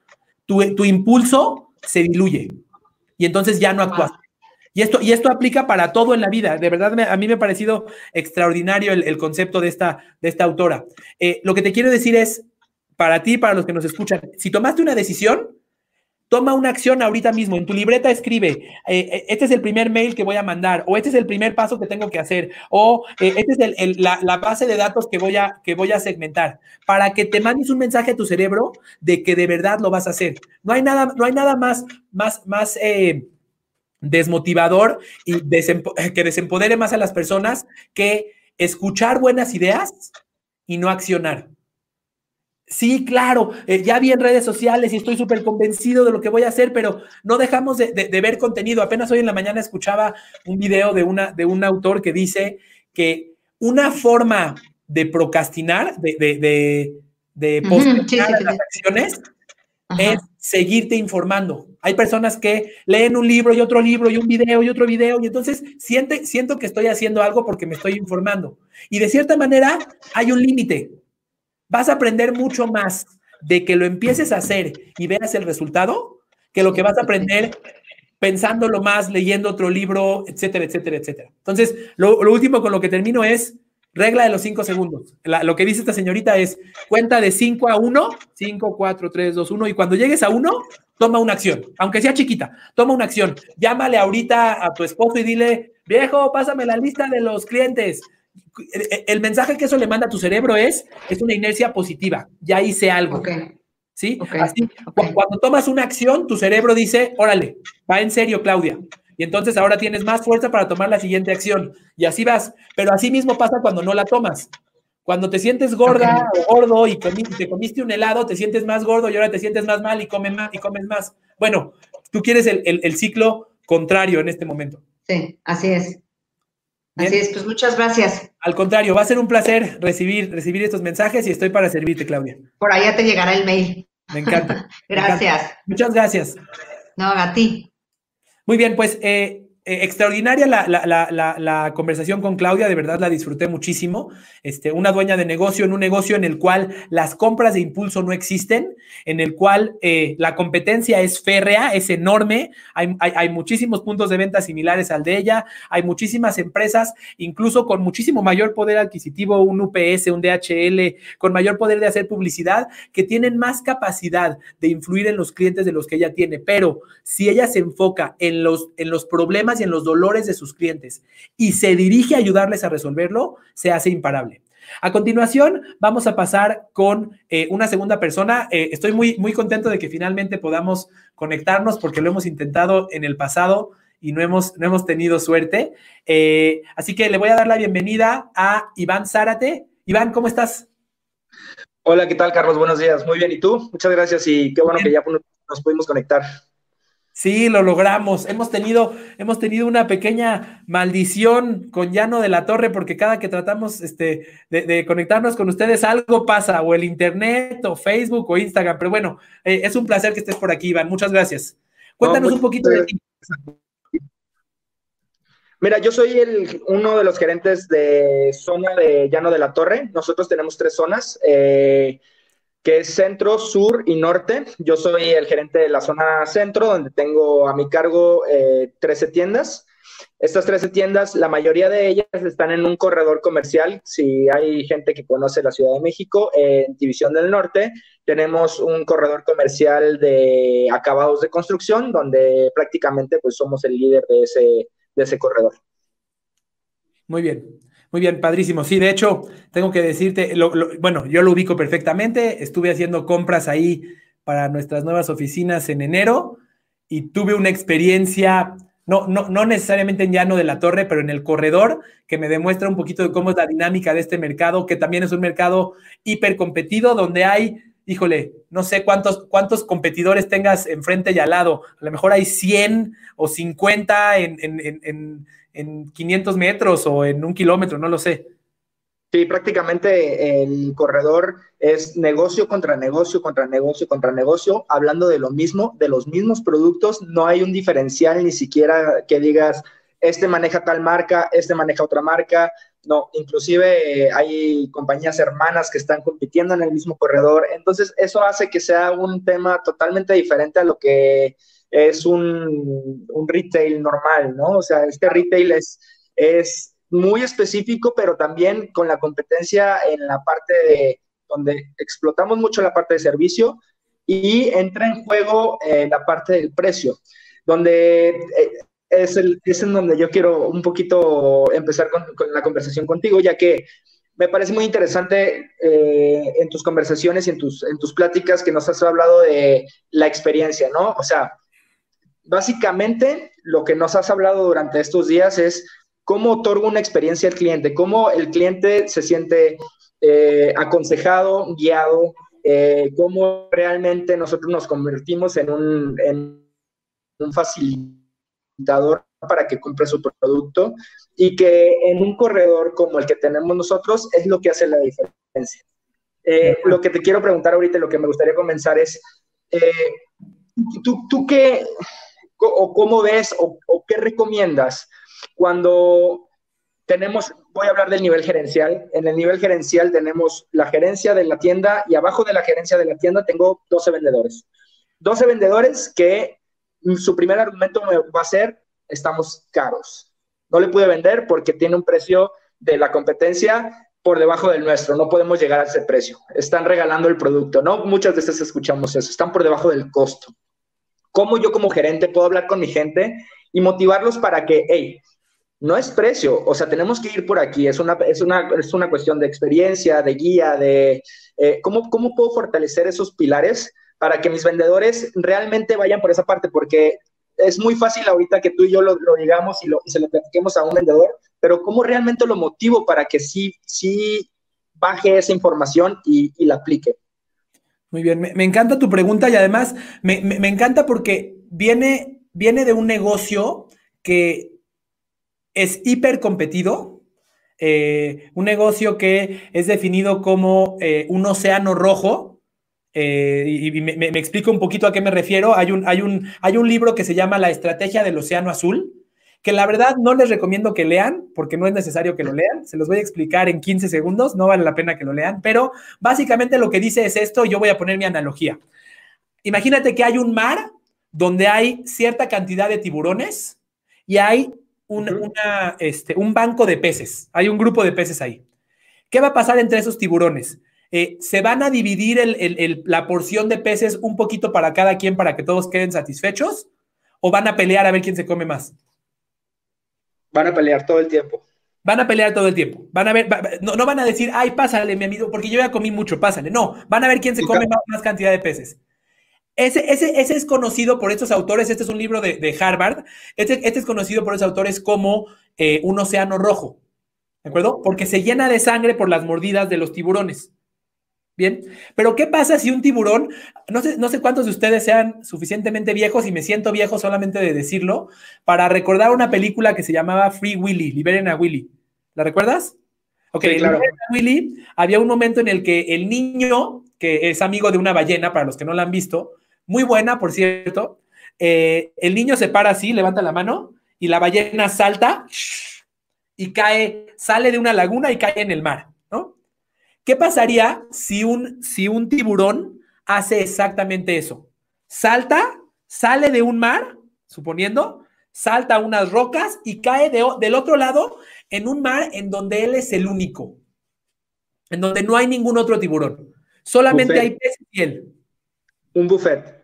tu, tu impulso se diluye y entonces ya no actúas. Y esto, y esto aplica para todo en la vida. De verdad, a mí me ha parecido extraordinario el, concepto de esta, de esta autora. Eh, lo que te quiero decir es, para ti, para los que nos escuchan, si tomaste una decisión, toma una acción ahorita mismo. En tu libreta escribe, eh, eh, este es el primer mail que voy a mandar, o este es el primer paso que tengo que hacer, o esta es la, la, base de datos que voy, a, que voy a segmentar, para que te mandes un mensaje a tu cerebro de que de verdad lo vas a hacer. No hay nada, no hay nada más, más, más desmotivador y que desempodere más a las personas que escuchar buenas ideas y no accionar. Sí, claro, eh, ya vi en redes sociales y estoy súper convencido de lo que voy a hacer, pero no dejamos de, ver contenido. Apenas hoy en la mañana escuchaba un video de, una, de un autor que dice que una forma de procrastinar, de, de, de postergar las acciones, es seguirte informando. Hay personas que leen un libro y otro libro y un video y otro video y entonces siente, siento que estoy haciendo algo porque me estoy informando. Y de cierta manera hay un límite. Vas a aprender mucho más de que lo empieces a hacer y veas el resultado que lo que vas a aprender pensándolo más, leyendo otro libro, etcétera, etcétera, etcétera. Entonces, lo, último con lo que termino es Regla de los cinco segundos. lo que dice esta señorita es cuenta de 5 a 1, 5, 4, 3, 2, 1, y cuando llegues a 1, toma una acción, aunque sea chiquita, toma una acción. Llámale ahorita a tu esposo y dile, viejo, pásame la lista de los clientes. El, mensaje que eso le manda a tu cerebro es, es una inercia positiva, ya hice algo. ¿Sí? Así, cuando tomas una acción, tu cerebro dice, órale, va en serio, Claudia. Y entonces ahora tienes más fuerza para tomar la siguiente acción. Y así vas. Pero así mismo pasa cuando no la tomas. Cuando te sientes gorda o gordo y te comiste un helado, te sientes más gordo y ahora te sientes más mal y comes más y comes más. Bueno, tú quieres el, ciclo contrario en este momento. Sí, así es. Así es, pues muchas gracias. Al contrario, va a ser un placer recibir, recibir estos mensajes y estoy para servirte, Claudia. Por allá te llegará el mail. Me encanta. gracias. Muchas gracias. No, a ti. Muy bien, pues eh, eh, extraordinaria la, conversación con Claudia, de verdad la disfruté muchísimo. Este, una dueña de negocio en un negocio en el cual las compras de impulso no existen, en el cual eh, la competencia es férrea, es enorme, hay, muchísimos puntos de venta similares al de ella, hay muchísimas empresas, incluso con muchísimo mayor poder adquisitivo, un UPS, un DHL, con mayor poder de hacer publicidad, que tienen más capacidad de influir en los clientes de los que ella tiene. Pero si ella se enfoca en los, en los problemas, y en los dolores de sus clientes y se dirige a ayudarles a resolverlo, se hace imparable. A continuación, vamos a pasar con eh, una segunda persona. Eh, estoy muy, muy contento de que finalmente podamos conectarnos porque lo hemos intentado en el pasado y no hemos, no hemos tenido suerte. Eh, así que le voy a dar la bienvenida a Iván Zárate. Iván, ¿cómo estás? Hola, ¿qué tal, Carlos? Buenos días. Muy bien, ¿y tú? Muchas gracias y qué bueno que ya nos pudimos conectar. Sí, lo logramos. Hemos tenido, hemos tenido una pequeña maldición con Llano de la Torre, porque cada que tratamos este, de, conectarnos con ustedes, algo pasa, o el internet, o Facebook, o Instagram. Pero bueno, eh, es un placer que estés por aquí, Iván. Muchas gracias. Cuéntanos un poquito de ti. Mira, yo soy el, uno de los gerentes de zona de Llano de la Torre. Nosotros tenemos tres zonas. Eh, que es centro, sur y norte. Yo soy el gerente de la zona centro, donde tengo a mi cargo 13 eh, tiendas. Estas 13 tiendas, la mayoría de ellas están en un corredor comercial. Si hay gente que conoce la Ciudad de México, en División del Norte, tenemos un corredor comercial de acabados de construcción, donde prácticamente pues, somos el líder de ese, de ese corredor. Muy bien. Muy bien, padrísimo. Sí, de hecho, tengo que decirte, bueno, yo lo ubico perfectamente. Estuve haciendo compras ahí para nuestras nuevas oficinas en enero y tuve una experiencia, no, no, no necesariamente en llano de la torre, pero en el corredor, que me demuestra un poquito de cómo es la dinámica de este mercado, que también es un mercado hipercompetido, donde hay, híjole, no sé cuántos, cuántos competidores tengas enfrente y al lado. A lo mejor hay 100 o 50 en, en, en en 500 metros o en un kilómetro, no lo sé. Sí, prácticamente el corredor es negocio contra negocio, contra negocio, contra negocio, hablando de lo mismo, de los mismos productos, no hay un diferencial ni siquiera que digas, este maneja tal marca, este maneja otra marca, no, inclusive eh, hay compañías hermanas que están compitiendo en el mismo corredor, entonces eso hace que sea un tema totalmente diferente a lo que es un, retail normal, ¿no? O sea, este retail es, es muy específico, pero también con la competencia en la parte de donde explotamos mucho la parte de servicio y entra en juego eh, la parte del precio, donde eh, es, el, es en donde yo quiero un poquito empezar con, la conversación contigo, ya que me parece muy interesante eh, en tus conversaciones y en tus, en tus pláticas que nos has hablado de la experiencia, ¿no? O sea, básicamente lo que nos has hablado durante estos días es cómo otorga una experiencia al cliente, cómo el cliente se siente eh, aconsejado, guiado, eh, cómo realmente nosotros nos convertimos en un, un facilitador para que compre su producto y que en un corredor como el que tenemos nosotros es lo que hace la diferencia. Eh, lo que te quiero preguntar ahorita, lo que me gustaría comenzar es, ¿tú, ¿tú, qué, o cómo ves o, qué recomiendas cuando tenemos, voy a hablar del nivel gerencial, en el nivel gerencial tenemos la gerencia de la tienda y abajo de la gerencia de la tienda tengo 12 vendedores. 12 vendedores que su primer argumento va a ser, estamos caros. No le pude vender porque tiene un precio de la competencia por debajo del nuestro, no podemos llegar a ese precio. Están regalando el producto, ¿no? Muchas veces escuchamos eso, están por debajo del costo cómo yo como gerente puedo hablar con mi gente y motivarlos para que, hey, no es precio, o sea, tenemos que ir por aquí, es una, es una, es una cuestión de experiencia, de guía, de eh, ¿cómo, cómo puedo fortalecer esos pilares para que mis vendedores realmente vayan por esa parte, porque es muy fácil ahorita que tú y yo lo, digamos y, lo, se lo platiquemos a un vendedor, pero ¿cómo realmente lo motivo para que sí, sí baje esa información y, la aplique? Muy bien, me, encanta tu pregunta y además me, me, encanta porque viene, viene de un negocio que es hiper competido, eh, un negocio que es definido como eh, un océano rojo. Eh, y, me, explico un poquito a qué me refiero. Hay un, hay, un, hay un libro que se llama La Estrategia del Océano Azul, que la verdad no les recomiendo que lean, porque no es necesario que lo lean. Se los voy a explicar en 15 segundos, no vale la pena que lo lean, pero básicamente lo que dice es esto, yo voy a poner mi analogía. Imagínate que hay un mar donde hay cierta cantidad de tiburones y hay este, un, banco de peces. Hay un grupo de peces ahí. ¿Qué va a pasar entre esos tiburones? Eh, ¿Se van a dividir la porción de peces un poquito para cada quien para que todos queden satisfechos? ¿O van a pelear a ver quién se come más? Van a pelear todo el tiempo. Van a pelear todo el tiempo. Van a ver, no, van a decir, ay, pásale, mi amigo, porque yo ya comí mucho, pásale. No, van a ver quién se come más cantidad de peces. Ese, ese, es conocido por estos autores, este es un libro de, Harvard, este, este, es conocido por esos autores como eh, un océano rojo, ¿de acuerdo? Porque se llena de sangre por las mordidas de los tiburones. Bien, pero ¿qué pasa si un tiburón, no sé, no sé cuántos de ustedes sean suficientemente viejos y me siento viejo solamente de decirlo, para recordar una película que se llamaba Free Willy, Liberen a Willy. ¿La recuerdas? Ok, claro. a Willy había un momento en el que el niño, que es amigo de una ballena, para los que no la han visto, muy buena, por cierto. Eh, el niño se para así, levanta la mano y la ballena salta y cae, sale de una laguna y cae en el mar. ¿Qué pasaría si un, si un tiburón hace exactamente eso? Salta, sale de un mar, suponiendo, salta a unas rocas y cae del otro lado en un mar en donde él es el único, en donde no hay ningún otro tiburón. Solamente hay peces y él. Un buffet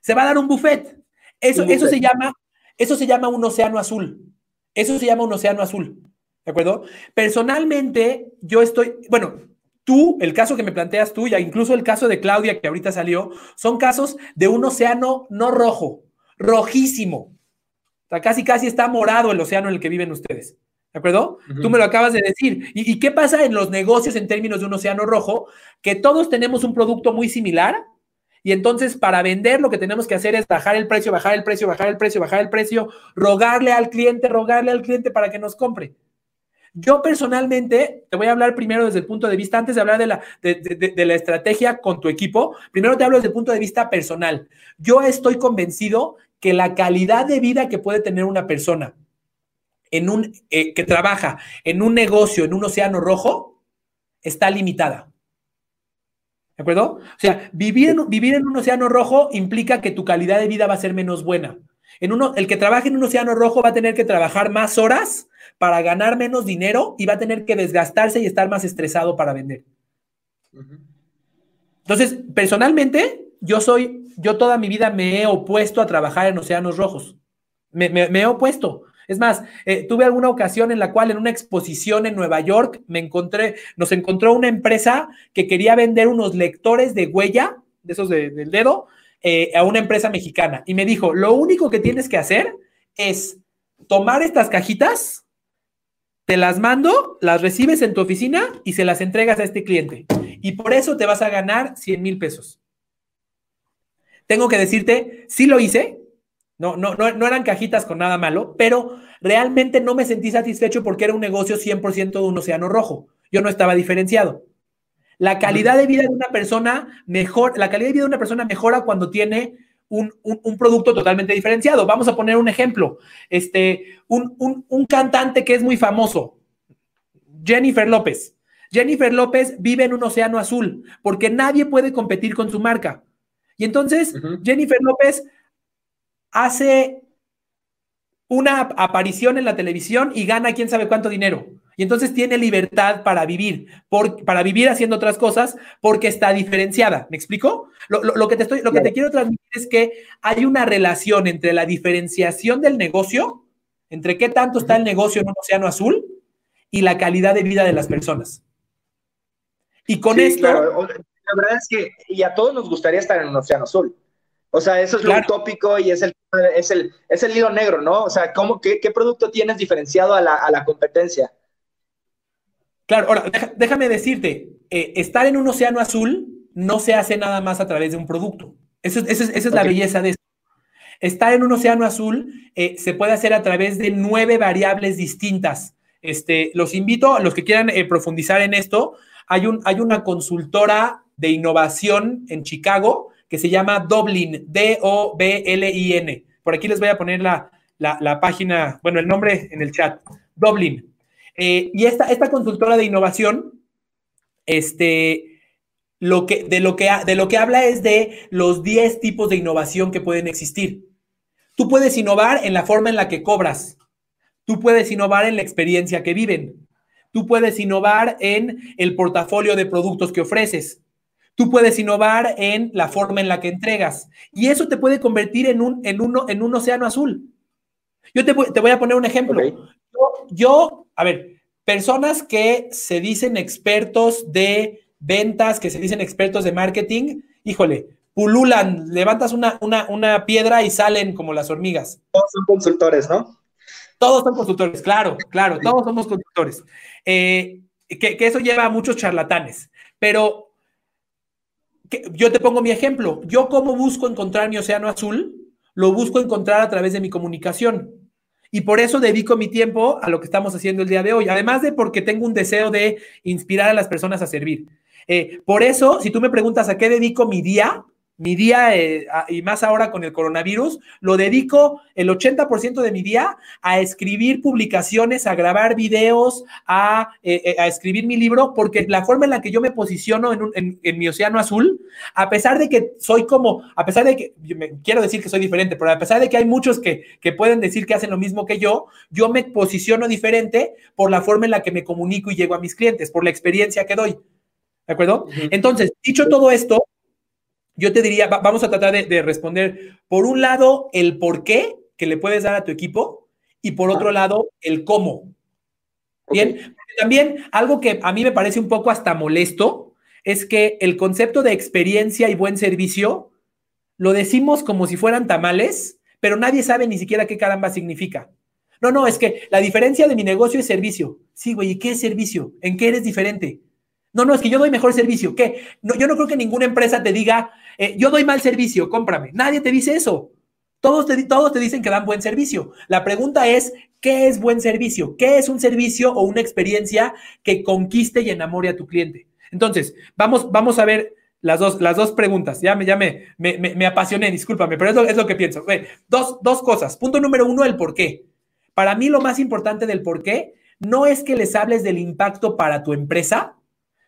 se va a dar un buffet. Eso, eso, se llama, eso se llama un océano azul. Eso se llama un océano azul. ¿De acuerdo? Personalmente, yo estoy, bueno, tú, el caso que me planteas tú, y incluso el caso de Claudia que ahorita salió, son casos de un océano no rojo, rojísimo. O sea, casi, casi está morado el océano en el que viven ustedes. ¿De acuerdo? Tú me lo acabas de decir. ¿Y, ¿Y, qué pasa en los negocios en términos de un océano rojo? Que todos tenemos un producto muy similar, y entonces para vender lo que tenemos que hacer es bajar el precio, bajar el precio, bajar el precio, bajar el precio, rogarle al cliente, rogarle al cliente para que nos compre. Yo personalmente, te voy a hablar primero desde el punto de vista, antes de hablar de la, de, la estrategia con tu equipo, primero te hablo desde el punto de vista personal. Yo estoy convencido que la calidad de vida que puede tener una persona en un, eh, que trabaja en un negocio, en un océano rojo, está limitada. ¿De acuerdo? O sea, vivir en, vivir en un océano rojo implica que tu calidad de vida va a ser menos buena. En uno, el que trabaje en un océano rojo va a tener que trabajar más horas para ganar menos dinero y va a tener que desgastarse y estar más estresado para vender. Entonces, personalmente, yo soy, yo toda mi vida me he opuesto a trabajar en océanos rojos. me he opuesto. Es más, eh, tuve alguna ocasión en la cual en una exposición en Nueva York me encontré, nos encontró una empresa que quería vender unos lectores de huella, de esos del dedo, eh, a una empresa mexicana. Y me dijo, lo único que tienes que hacer es tomar estas cajitas, te las mando, las recibes en tu oficina y se las entregas a este cliente. Y por eso te vas a ganar 100 mil pesos. Tengo que decirte, sí lo hice, no, no, no, no eran cajitas con nada malo, pero realmente no me sentí satisfecho porque era un negocio 100% de un océano rojo. Yo no estaba diferenciado. La calidad de vida de una persona mejor, la calidad de vida de una persona mejora cuando tiene un, producto totalmente diferenciado. Vamos a poner un ejemplo. Este, un, un cantante que es muy famoso, Jennifer López. Jennifer López vive en un océano azul porque nadie puede competir con su marca. Y entonces, Jennifer López hace una aparición en la televisión y gana quién sabe cuánto dinero. Y entonces tiene libertad para vivir, para vivir haciendo otras cosas porque está diferenciada. ¿Me explico? Lo, que, te estoy, lo que te quiero transmitir es que hay una relación entre la diferenciación del negocio entre qué tanto está el negocio en un océano azul y la calidad de vida de las personas. Y con esto... La verdad es que, y a todos nos gustaría estar en un océano azul. O sea, eso es lo utópico y es el, es, el, es el hilo negro, ¿no? O sea, ¿cómo, qué, qué producto tienes diferenciado a la, a la competencia? Claro, ahora, déjame decirte, eh, estar en un océano azul no se hace nada más a través de un producto. esa es la belleza de esto. Estar en un océano azul eh, se puede hacer a través de nueve variables distintas. Este, los invito a los que quieran eh, profundizar en esto. Hay, un, hay una consultora de innovación en Chicago que se llama Doblin, D-O-B-L-I-N. Por aquí les voy a poner la, página, bueno, el nombre en el chat, Doblin. Eh, y esta, esta consultora de innovación, este, lo que, de, lo que, de lo que habla es de los 10 tipos de innovación que pueden existir. Tú puedes innovar en la forma en la que cobras. Tú puedes innovar en la experiencia que viven. Tú puedes innovar en el portafolio de productos que ofreces. Tú puedes innovar en la forma en la que entregas. Y eso te puede convertir en un, en uno, en un océano azul. Yo te, voy a poner un ejemplo. yo, a ver, personas que se dicen expertos de ventas, que se dicen expertos de marketing, híjole, pululan, levantas una, una, piedra y salen como las hormigas. Todos son consultores, ¿no? Todos son consultores, claro, claro, todos somos consultores. Eh, que, eso lleva a muchos charlatanes, pero yo te pongo mi ejemplo. Yo cómo busco encontrar mi océano azul, lo busco encontrar a través de mi comunicación. Y por eso dedico mi tiempo a lo que estamos haciendo el día de hoy, además de porque tengo un deseo de inspirar a las personas a servir. Eh, por eso, si tú me preguntas a qué dedico mi día, mi día, eh, y más ahora con el coronavirus, lo dedico el 80% de mi día a escribir publicaciones, a grabar videos, a, eh, a, escribir mi libro, porque la forma en la que yo me posiciono en, en, mi océano azul, a pesar de que soy como, a pesar de que, me, quiero decir que soy diferente, pero a pesar de que hay muchos que, que pueden decir que hacen lo mismo que yo, yo me posiciono diferente por la forma en la que me comunico y llego a mis clientes, por la experiencia que doy. ¿De acuerdo? Entonces, dicho todo esto, yo te diría, vamos a tratar de, responder, por un lado, el por qué que le puedes dar a tu equipo y por otro lado, el cómo. Bien, también algo que a mí me parece un poco hasta molesto es que el concepto de experiencia y buen servicio lo decimos como si fueran tamales, pero nadie sabe ni siquiera qué caramba significa. No, no, es que la diferencia de mi negocio es servicio. Sí, güey, ¿y qué es servicio? ¿En qué eres diferente? No, no, es que yo doy mejor servicio. ¿Qué? No, yo no creo que ninguna empresa te diga, eh, yo doy mal servicio, cómprame. Nadie te dice eso. Todos te, todos te dicen que dan buen servicio. La pregunta es, ¿qué es buen servicio? ¿Qué es un servicio o una experiencia que conquiste y enamore a tu cliente? Entonces, vamos, vamos a ver las dos, las dos preguntas. Ya me, me, me, apasioné, discúlpame, pero es lo, es lo que pienso. dos, dos cosas. Punto número uno, el por qué. Para mí lo más importante del por qué no es que les hables del impacto para tu empresa,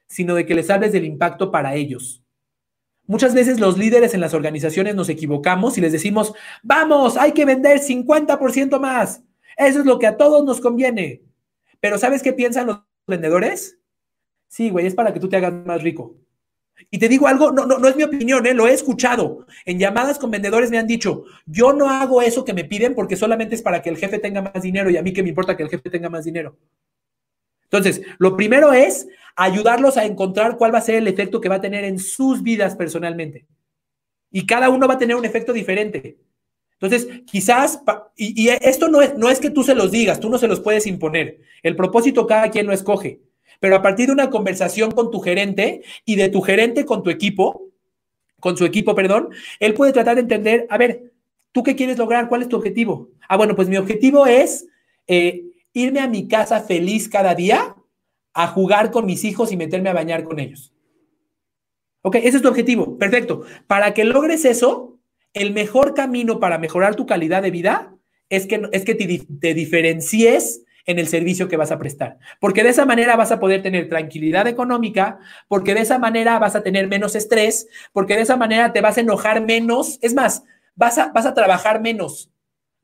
sino de que les hables del impacto para ellos. Muchas veces los líderes en las organizaciones nos equivocamos y les decimos, vamos, hay que vender 50% más. Eso es lo que a todos nos conviene. Pero ¿sabes qué piensan los vendedores? Sí, güey, es para que tú te hagas más rico. Y te digo algo, no, no, no es mi opinión, ¿eh? lo he escuchado. En llamadas con vendedores me han dicho, yo no hago eso que me piden porque solamente es para que el jefe tenga más dinero y a mí que me importa que el jefe tenga más dinero. Entonces, lo primero es ayudarlos a encontrar cuál va a ser el efecto que va a tener en sus vidas personalmente. Y cada uno va a tener un efecto diferente. Entonces, quizás, y, esto no es, no es que tú se los digas, tú no se los puedes imponer. El propósito cada quien lo escoge. Pero a partir de una conversación con tu gerente y de tu gerente con tu equipo, con su equipo, perdón, él puede tratar de entender, a ver, ¿tú qué quieres lograr? ¿Cuál es tu objetivo? Ah, bueno, pues mi objetivo es eh, irme a mi casa feliz cada día a jugar con mis hijos y meterme a bañar con ellos. Ok, ese es tu objetivo. Perfecto. Para que logres eso, el mejor camino para mejorar tu calidad de vida es que, es que te, diferencies en el servicio que vas a prestar. Porque de esa manera vas a poder tener tranquilidad económica, porque de esa manera vas a tener menos estrés, porque de esa manera te vas a enojar menos. Es más, vas a, vas a trabajar menos.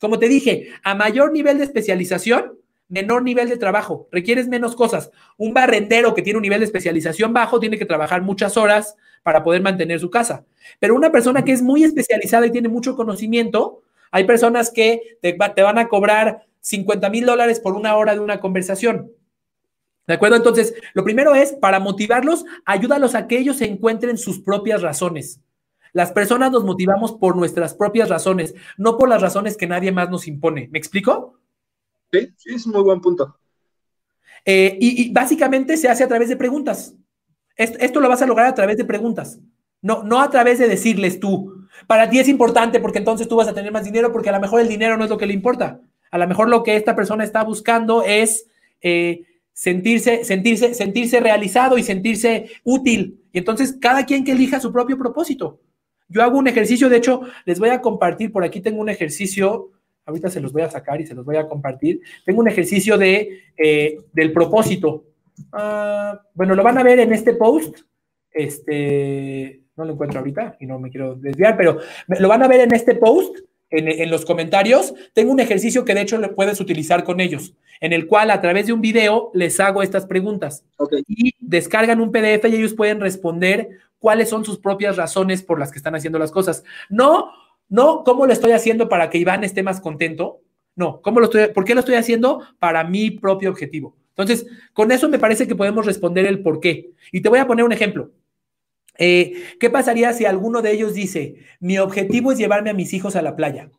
Como te dije, a mayor nivel de especialización, menor nivel de trabajo, requieres menos cosas. Un barrendero que tiene un nivel de especialización bajo tiene que trabajar muchas horas para poder mantener su casa. Pero una persona que es muy especializada y tiene mucho conocimiento, hay personas que te, van a cobrar 50 mil dólares por una hora de una conversación. ¿De acuerdo? Entonces, lo primero es, para motivarlos, ayúdalos a que ellos encuentren sus propias razones. Las personas nos motivamos por nuestras propias razones, no por las razones que nadie más nos impone. ¿Me explico? Sí, es un muy buen punto. Eh, y, básicamente se hace a través de preguntas. Esto, lo vas a lograr a través de preguntas, no, no a través de decirles tú. Para ti es importante porque entonces tú vas a tener más dinero porque a lo mejor el dinero no es lo que le importa. A lo mejor lo que esta persona está buscando es eh, sentirse, sentirse, sentirse realizado y sentirse útil. Y entonces cada quien que elija su propio propósito. Yo hago un ejercicio, de hecho, les voy a compartir, por aquí tengo un ejercicio, ahorita se los voy a sacar y se los voy a compartir. Tengo un ejercicio de, eh, del propósito. Ah, bueno, lo van a ver en este post. Este, no lo encuentro ahorita y no me quiero desviar, pero lo van a ver en este post en, los comentarios, tengo un ejercicio que de hecho le puedes utilizar con ellos, en el cual a través de un video les hago estas preguntas y descargan un PDF y ellos pueden responder cuáles son sus propias razones por las que están haciendo las cosas. No, no, ¿cómo lo estoy haciendo para que Iván esté más contento? No, ¿cómo lo estoy, ¿por qué lo estoy haciendo? Para mi propio objetivo. Entonces, con eso me parece que podemos responder el por qué. Y te voy a poner un ejemplo. Eh, ¿Qué pasaría si alguno de ellos dice, mi objetivo es llevarme a mis hijos a la playa?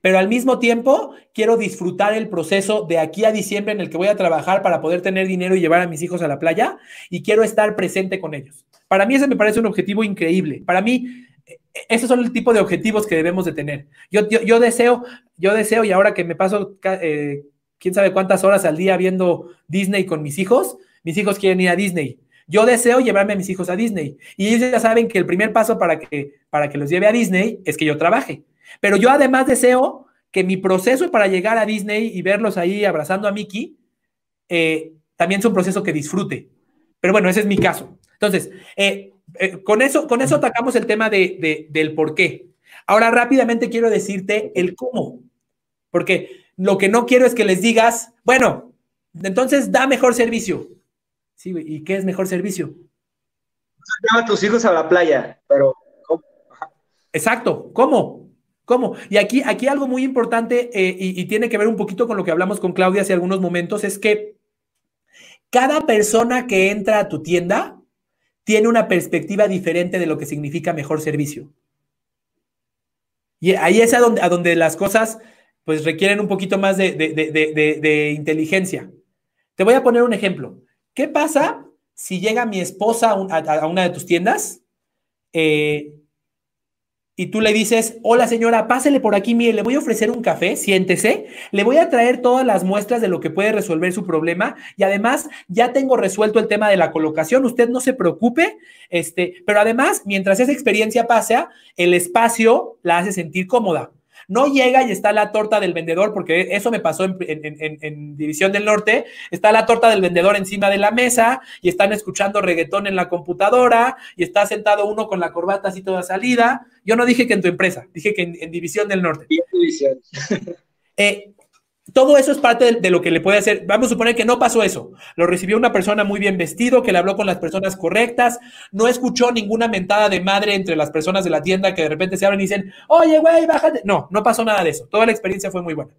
Pero al mismo tiempo quiero disfrutar el proceso de aquí a diciembre en el que voy a trabajar para poder tener dinero y llevar a mis hijos a la playa y quiero estar presente con ellos. Para mí ese me parece un objetivo increíble. Para mí, esos son el tipo de objetivos que debemos de tener. Yo, deseo, yo deseo, y ahora que me paso eh, quién sabe cuántas horas al día viendo Disney con mis hijos, mis hijos quieren ir a Disney. Yo deseo llevarme a mis hijos a Disney y ellos ya saben que el primer paso para que, para que los lleve a Disney es que yo trabaje. Pero yo además deseo que mi proceso para llegar a Disney y verlos ahí abrazando a Mickey eh, también sea un proceso que disfrute. Pero bueno, ese es mi caso. Entonces, eh, eh, con, eso, con eso atacamos el tema de, del por qué. Ahora rápidamente quiero decirte el cómo. Porque lo que no quiero es que les digas, bueno, entonces da mejor servicio. Sí, ¿Y qué es mejor servicio? Lleva a tus hijos a la playa, pero ¿cómo? Exacto, ¿cómo? ¿Cómo? Y aquí, aquí algo muy importante eh, y, tiene que ver un poquito con lo que hablamos con Claudia hace algunos momentos, es que cada persona que entra a tu tienda tiene una perspectiva diferente de lo que significa mejor servicio. Y ahí es a donde, a donde las cosas pues requieren un poquito más de, de inteligencia. Te voy a poner un ejemplo. ¿Qué pasa si llega mi esposa a, una de tus tiendas eh, y tú le dices, hola señora, pásele por aquí, mire, le voy a ofrecer un café, siéntese, le voy a traer todas las muestras de lo que puede resolver su problema y además ya tengo resuelto el tema de la colocación, usted no se preocupe, este, pero además, mientras esa experiencia pasa, el espacio la hace sentir cómoda. No llega y está la torta del vendedor, porque eso me pasó en, División del Norte, está la torta del vendedor encima de la mesa y están escuchando reggaetón en la computadora y está sentado uno con la corbata así toda salida. Yo no dije que en tu empresa, dije que en, División del Norte. División. Eh, todo eso es parte de, lo que le puede hacer. Vamos a suponer que no pasó eso. Lo recibió una persona muy bien vestido, que le habló con las personas correctas, no escuchó ninguna mentada de madre entre las personas de la tienda que de repente se abren y dicen, oye, güey, bájate. No, no pasó nada de eso. Toda la experiencia fue muy buena.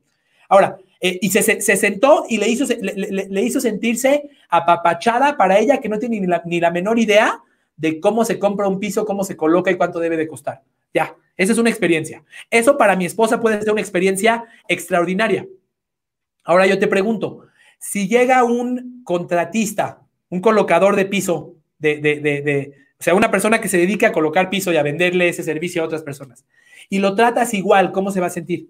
Ahora, eh, y se, sentó y le hizo, le, hizo sentirse apapachada para ella que no tiene ni la, ni la menor idea de cómo se compra un piso, cómo se coloca y cuánto debe de costar. Ya, esa es una experiencia. Eso para mi esposa puede ser una experiencia extraordinaria. Ahora yo te pregunto, si llega un contratista, un colocador de piso, de, de, de, o sea, una persona que se dedica a colocar piso y a venderle ese servicio a otras personas, y lo tratas igual, ¿cómo se va a sentir?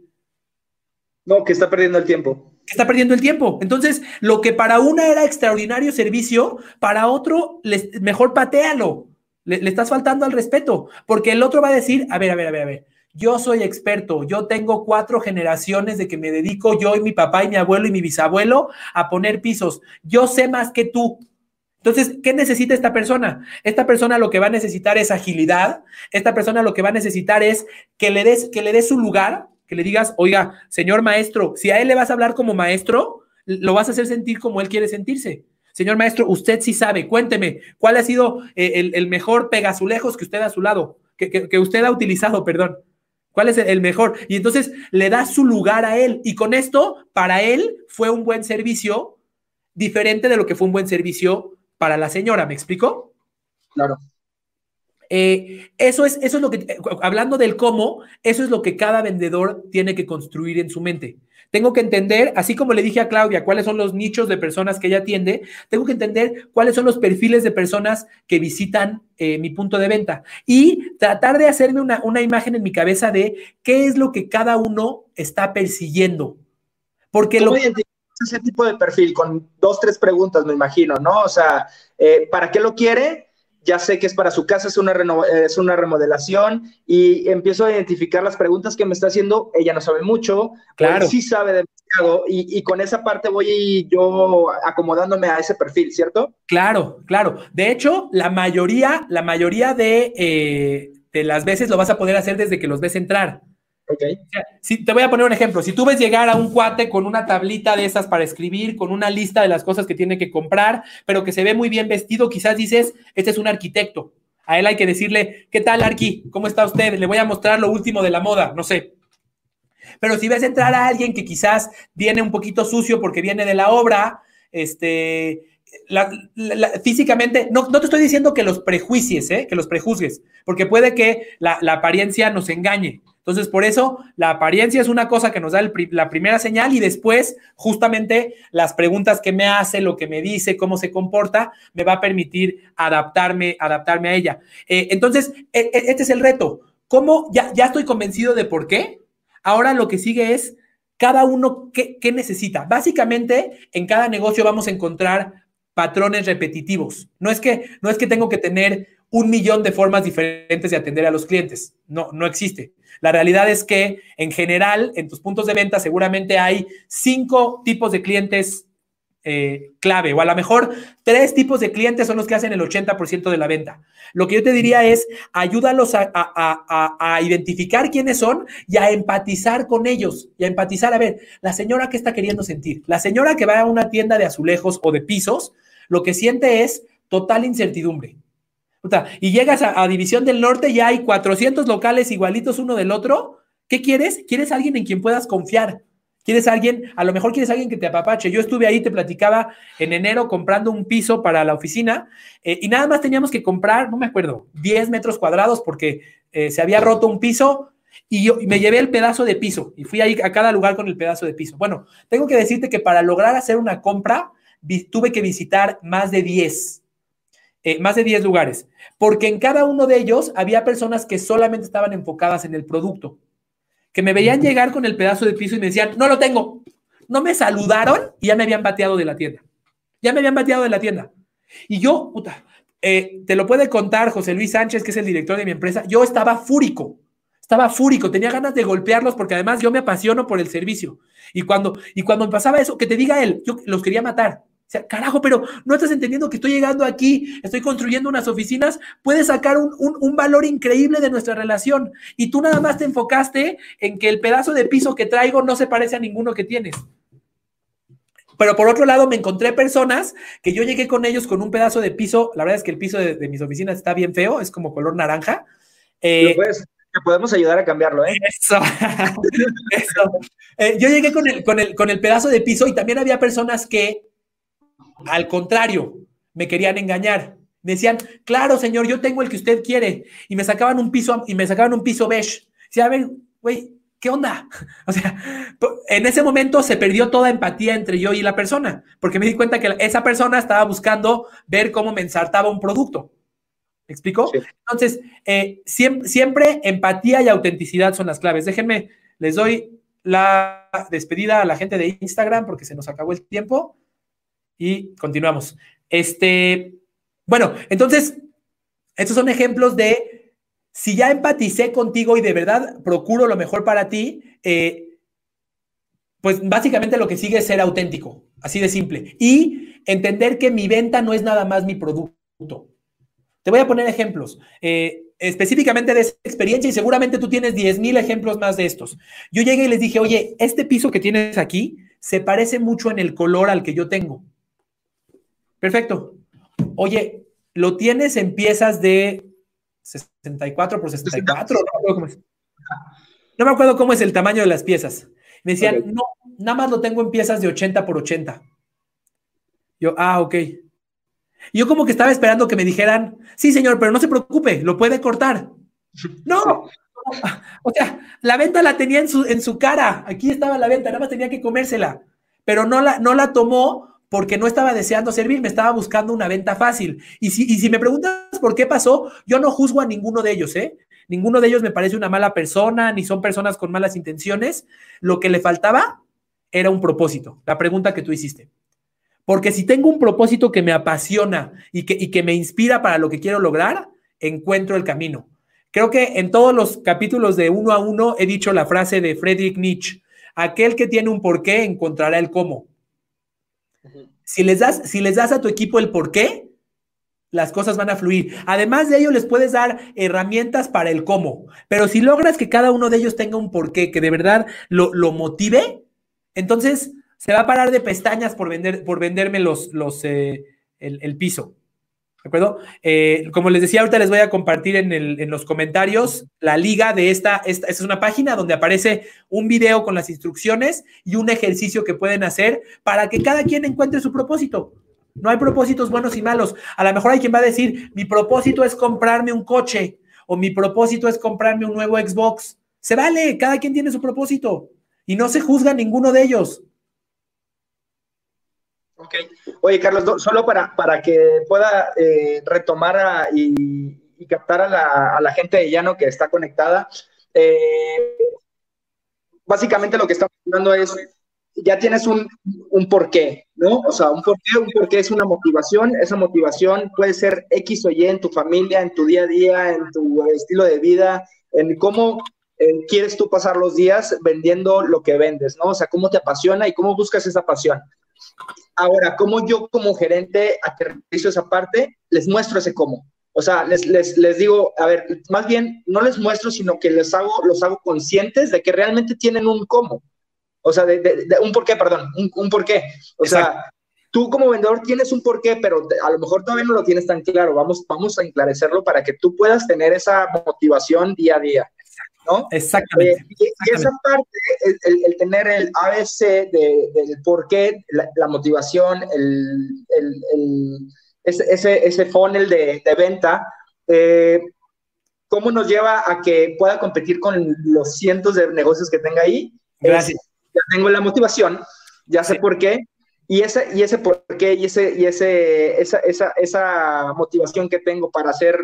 No, que está perdiendo el tiempo. Que está perdiendo el tiempo. Entonces, lo que para una era extraordinario servicio, para otro, mejor patealo. Le, le estás faltando al respeto, porque el otro va a decir, a ver, a ver, a ver, a ver, yo soy experto, yo tengo cuatro generaciones de que me dedico yo y mi papá y mi abuelo y mi bisabuelo a poner pisos. Yo sé más que tú. Entonces, ¿qué necesita esta persona? Esta persona lo que va a necesitar es agilidad. Esta persona lo que va a necesitar es que le des, que le des su lugar, que le digas, oiga, señor maestro, si a él le vas a hablar como maestro, lo vas a hacer sentir como él quiere sentirse. Señor maestro, usted sí sabe, cuénteme, ¿cuál ha sido eh, el, mejor pegazulejos que usted a su lado, que usted ha utilizado, perdón? ¿Cuál es el mejor? Y entonces le da su lugar a él. Y con esto, para él fue un buen servicio, diferente de lo que fue un buen servicio para la señora. ¿Me explico? Claro. Eh, eso, es, eso es lo que, eh, hablando del cómo, eso es lo que cada vendedor tiene que construir en su mente. Tengo que entender, así como le dije a Claudia, cuáles son los nichos de personas que ella atiende, tengo que entender cuáles son los perfiles de personas que visitan eh, mi punto de venta y tratar de hacerme una, una imagen en mi cabeza de qué es lo que cada uno está persiguiendo. Porque ¿Cómo lo... ese tipo de perfil? Con dos, tres preguntas, me imagino, ¿no? O sea, ¿para qué lo quiere? Ya sé que es para su casa, es una, es una remodelación y empiezo a identificar las preguntas que me está haciendo. Ella no sabe mucho, claro. sí sabe demasiado y, y con esa parte voy yo acomodándome a ese perfil, ¿cierto? Claro, claro. De hecho, la mayoría, la mayoría de, eh, de las veces lo vas a poder hacer desde que los ves entrar. Si, te voy a poner un ejemplo. Si tú ves llegar a un cuate con una tablita de esas para escribir, con una lista de las cosas que tiene que comprar, pero que se ve muy bien vestido, quizás dices, este es un arquitecto. A él hay que decirle, ¿qué tal, Arqui? ¿Cómo está usted? Le voy a mostrar lo último de la moda, no sé. Pero si ves entrar a alguien que quizás viene un poquito sucio porque viene de la obra, este, físicamente, no, no, te estoy diciendo que los prejuicies, ¿eh? que los prejuzgues, porque puede que la, apariencia nos engañe. Entonces, por eso, la apariencia es una cosa que nos da la primera señal y después, justamente, las preguntas que me hace, lo que me dice, cómo se comporta, me va a permitir adaptarme, adaptarme a ella. Eh, entonces, e, e, este es el reto. ¿Cómo? Ya, estoy convencido de por qué. Ahora lo que sigue es cada uno qué, qué necesita. Básicamente, en cada negocio vamos a encontrar patrones repetitivos. No es que, no es que tengo que tener un millón de formas diferentes de atender a los clientes. No, no existe. La realidad es que en general, en tus puntos de venta seguramente hay cinco tipos de clientes eh, clave, o a lo mejor tres tipos de clientes son los que hacen el 80% de la venta. Lo que yo te diría es, ayúdalos a, a, a, identificar quiénes son y a empatizar con ellos, y a empatizar, a ver, la señora que está queriendo sentir, la señora que va a una tienda de azulejos o de pisos, lo que siente es total incertidumbre. Y llegas a, División del Norte y hay 400 locales igualitos uno del otro. ¿Qué quieres? Quieres alguien en quien puedas confiar. Quieres alguien, a lo mejor quieres alguien que te apapache. Yo estuve ahí, te platicaba en enero comprando un piso para la oficina eh, y nada más teníamos que comprar, no me acuerdo, 10 metros cuadrados porque eh, se había roto un piso y yo me llevé el pedazo de piso y fui ahí a cada lugar con el pedazo de piso. Bueno, tengo que decirte que para lograr hacer una compra tuve que visitar más de 10 eh, más de 10 lugares, porque en cada uno de ellos había personas que solamente estaban enfocadas en el producto, que me veían llegar con el pedazo de piso y me decían, no lo tengo. No me saludaron y ya me habían bateado de la tienda. Ya me habían bateado de la tienda. Y yo, puta, eh, te lo puede contar José Luis Sánchez, que es el director de mi empresa, yo estaba fúrico. Estaba fúrico, tenía ganas de golpearlos porque además yo me apasiono por el servicio. Y cuando, y cuando me pasaba eso, que te diga él, yo los quería matar. O sea, carajo, pero no estás entendiendo que estoy llegando aquí, estoy construyendo unas oficinas, puedes sacar un, un, un, valor increíble de nuestra relación. Y tú nada más te enfocaste en que el pedazo de piso que traigo no se parece a ninguno que tienes. Pero por otro lado, me encontré personas que yo llegué con ellos con un pedazo de piso. La verdad es que el piso de, de mis oficinas está bien feo, es como color naranja. Eh, puedes, te podemos ayudar a cambiarlo, ¿eh? Eso. eso. Eh, yo llegué con el, con, el, con el pedazo de piso y también había personas que al contrario, me querían engañar. Me decían, claro, señor, yo tengo el que usted quiere. Y me sacaban un piso, y me sacaban un piso beige. Decía, a ver, güey, ¿qué onda? O sea, en ese momento se perdió toda empatía entre yo y la persona, porque me di cuenta que esa persona estaba buscando ver cómo me ensartaba un producto. ¿Me explico? Sí. Entonces, eh, siempre, siempre empatía y autenticidad son las claves. Déjenme, les doy la despedida a la gente de Instagram porque se nos acabó el tiempo y continuamos. Este, bueno, entonces, estos son ejemplos de si ya empaticé contigo y de verdad procuro lo mejor para ti, eh, pues básicamente lo que sigue es ser auténtico, así de simple. Y entender que mi venta no es nada más mi producto. Te voy a poner ejemplos. Eh, específicamente de esa experiencia y seguramente tú tienes 10 mil ejemplos más de estos. Yo llegué y les dije, oye, este piso que tienes aquí se parece mucho en el color al que yo tengo. Perfecto. Oye, ¿lo tienes en piezas de 64 por 64? ¿no? no me acuerdo cómo es el tamaño de las piezas. Me decían, no, nada más lo tengo en piezas de 80 por 80. Yo, ah, ok. Yo como que estaba esperando que me dijeran, sí, señor, pero no se preocupe, lo puede cortar. No, o sea, la venta la tenía en su, en su cara, aquí estaba la venta, nada más tenía que comérsela, pero no la, no la tomó porque no estaba deseando servir, me estaba buscando una venta fácil. Y si, y si me preguntas por qué pasó, yo no juzgo a ninguno de ellos, ¿eh? Ninguno de ellos me parece una mala persona, ni son personas con malas intenciones. Lo que le faltaba era un propósito, la pregunta que tú hiciste. Porque si tengo un propósito que me apasiona y que, y que me inspira para lo que quiero lograr, encuentro el camino. Creo que en todos los capítulos de uno a uno he dicho la frase de Friedrich Nietzsche, aquel que tiene un porqué encontrará el cómo. Si les das, si les das a tu equipo el porqué, las cosas van a fluir. Además de ello, les puedes dar herramientas para el cómo. Pero si logras que cada uno de ellos tenga un porqué que de verdad lo, lo motive, entonces se va a parar de pestañas por, vender, por venderme los, los, eh, el, piso. ¿De acuerdo? Eh, como les decía, ahorita les voy a compartir en, los comentarios la liga de esta, esta. Esta es una página donde aparece un video con las instrucciones y un ejercicio que pueden hacer para que cada quien encuentre su propósito. No hay propósitos buenos y malos. A lo mejor hay quien va a decir, mi propósito es comprarme un coche o mi propósito es comprarme un nuevo Xbox. Se vale, cada quien tiene su propósito y no se juzga ninguno de ellos. Ok. Oye, Carlos, solo para, para que pueda eh, retomar y, captar a la, gente de Llano que está conectada, eh, básicamente lo que estamos hablando es, ya tienes un, un porqué, ¿no? O sea, un porqué, un porqué es una motivación, esa motivación puede ser X o Y en tu familia, en tu día a día, en tu estilo de vida, en cómo eh, quieres tú pasar los días vendiendo lo que vendes, ¿no? O sea, cómo te apasiona y cómo buscas esa pasión. Ahora, ¿cómo yo como gerente aterrizo esa parte? Les muestro ese cómo. O sea, les, les, les, digo, a ver, más bien no les muestro, sino que les hago, los hago conscientes de que realmente tienen un cómo. O sea, de, un por qué, perdón, un, un por qué. O sea, tú como vendedor tienes un por qué, pero a lo mejor todavía no lo tienes tan claro. Vamos, vamos a enclarecerlo para que tú puedas tener esa motivación día a día. ¿No? Exactamente. Eh, y, esa parte, el, tener el ABC del por qué, la, motivación, el, ese, ese, funnel de, venta, eh, ¿cómo nos lleva a que pueda competir con los cientos de negocios que tenga ahí? Gracias. ya tengo la motivación, ya sé por qué, y ese, y ese por qué, y, ese, y ese, esa, esa, esa motivación que tengo para hacer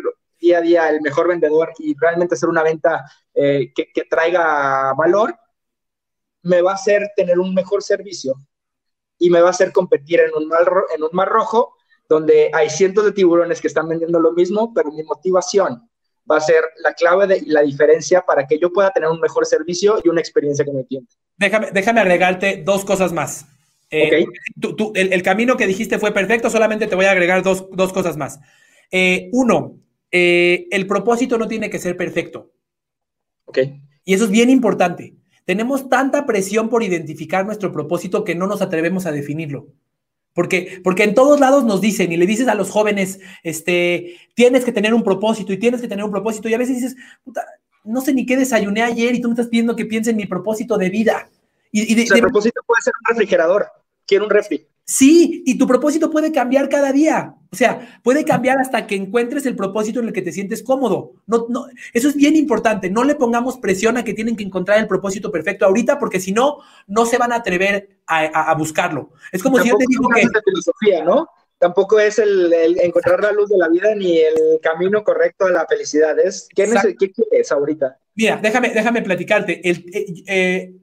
día a día el mejor vendedor y realmente hacer una venta eh, que, traiga valor, me va a hacer tener un mejor servicio y me va a hacer competir en un, mar, en un mar rojo donde hay cientos de tiburones que están vendiendo lo mismo, pero mi motivación va a ser la clave de, la diferencia para que yo pueda tener un mejor servicio y una experiencia con mi cliente. Déjame, déjame agregarte dos cosas más. Eh, el, camino que dijiste fue perfecto, solamente te voy a agregar dos, cosas más. Eh, uno, eh, el propósito no tiene que ser perfecto. Ok. Y eso es bien importante. Tenemos tanta presión por identificar nuestro propósito que no nos atrevemos a definirlo. Porque, porque en todos lados nos dicen y le dices a los jóvenes, este, tienes que tener un propósito y tienes que tener un propósito. Y a veces dices, puta, no sé ni qué desayuné ayer y tú me estás pidiendo que piense en mi propósito de vida. Y, el propósito puede ser un refrigerador. Quiero un refri. Sí, y tu propósito puede cambiar cada día. O sea, puede cambiar hasta que encuentres el propósito en el que te sientes cómodo. No, no, eso es bien importante. No le pongamos presión a que tienen que encontrar el propósito perfecto ahorita, porque si no, no se van a atrever a, buscarlo. Es como si yo te digo que. filosofía, ¿no? Tampoco es el, encontrar la luz de la vida ni el camino correcto a la felicidad. Es, ¿qué, ¿qué quieres ahorita? Mira, déjame, déjame platicarte. El, eh, eh,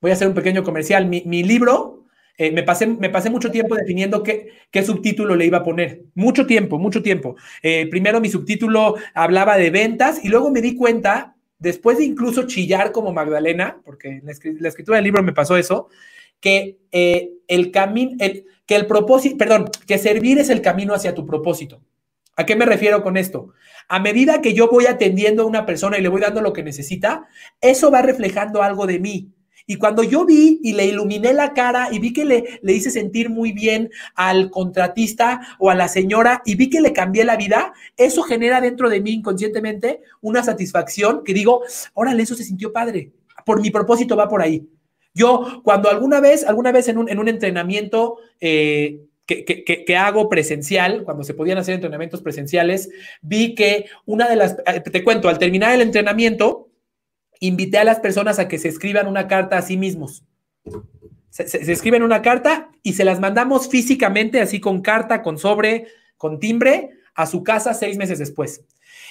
voy a hacer un pequeño comercial. Mi, mi libro eh, me, pasé, mucho tiempo definiendo qué, subtítulo le iba a poner. Mucho tiempo, mucho tiempo. Eh, primero mi subtítulo hablaba de ventas y luego me di cuenta, después de incluso chillar como Magdalena, porque la, la escritura del libro me pasó eso, que eh, el camino, que el propósito, perdón, que servir es el camino hacia tu propósito. ¿A qué me refiero con esto? A medida que yo voy atendiendo a una persona y le voy dando lo que necesita, eso va reflejando algo de mí. Y cuando yo vi y le iluminé la cara y vi que le, le hice sentir muy bien al contratista o a la señora y vi que le cambié la vida, eso genera dentro de mí inconscientemente una satisfacción que digo, órale, eso se sintió padre. Por mi propósito va por ahí. Yo, cuando alguna vez, alguna vez en un, en un entrenamiento eh, que, que, hago presencial, cuando se podían hacer entrenamientos presenciales, vi que una de las, eh, te cuento, al terminar el entrenamiento, invité a las personas a que se escriban una carta a sí mismos. Se, escriben una carta y se las mandamos físicamente, así con carta, con sobre, con timbre, a su casa seis meses después.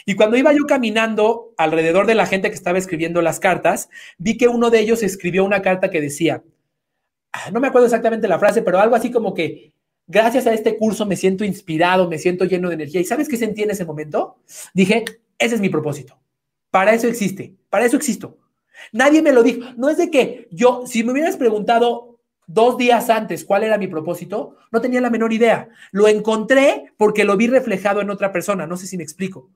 Y cuando iba yo caminando alrededor de la gente que estaba escribiendo las cartas, vi que uno de ellos escribió una carta que decía, ah, no me acuerdo exactamente la frase, pero algo así como que, gracias a este curso me siento inspirado, me siento lleno de energía. ¿Y sabes qué sentí en ese momento? Dije, ese es mi propósito. Para eso existe, para eso existo. Nadie me lo dijo. No es de que yo, si me hubieras preguntado dos días antes cuál era mi propósito, no tenía la menor idea. Lo encontré porque lo vi reflejado en otra persona. No sé si me explico.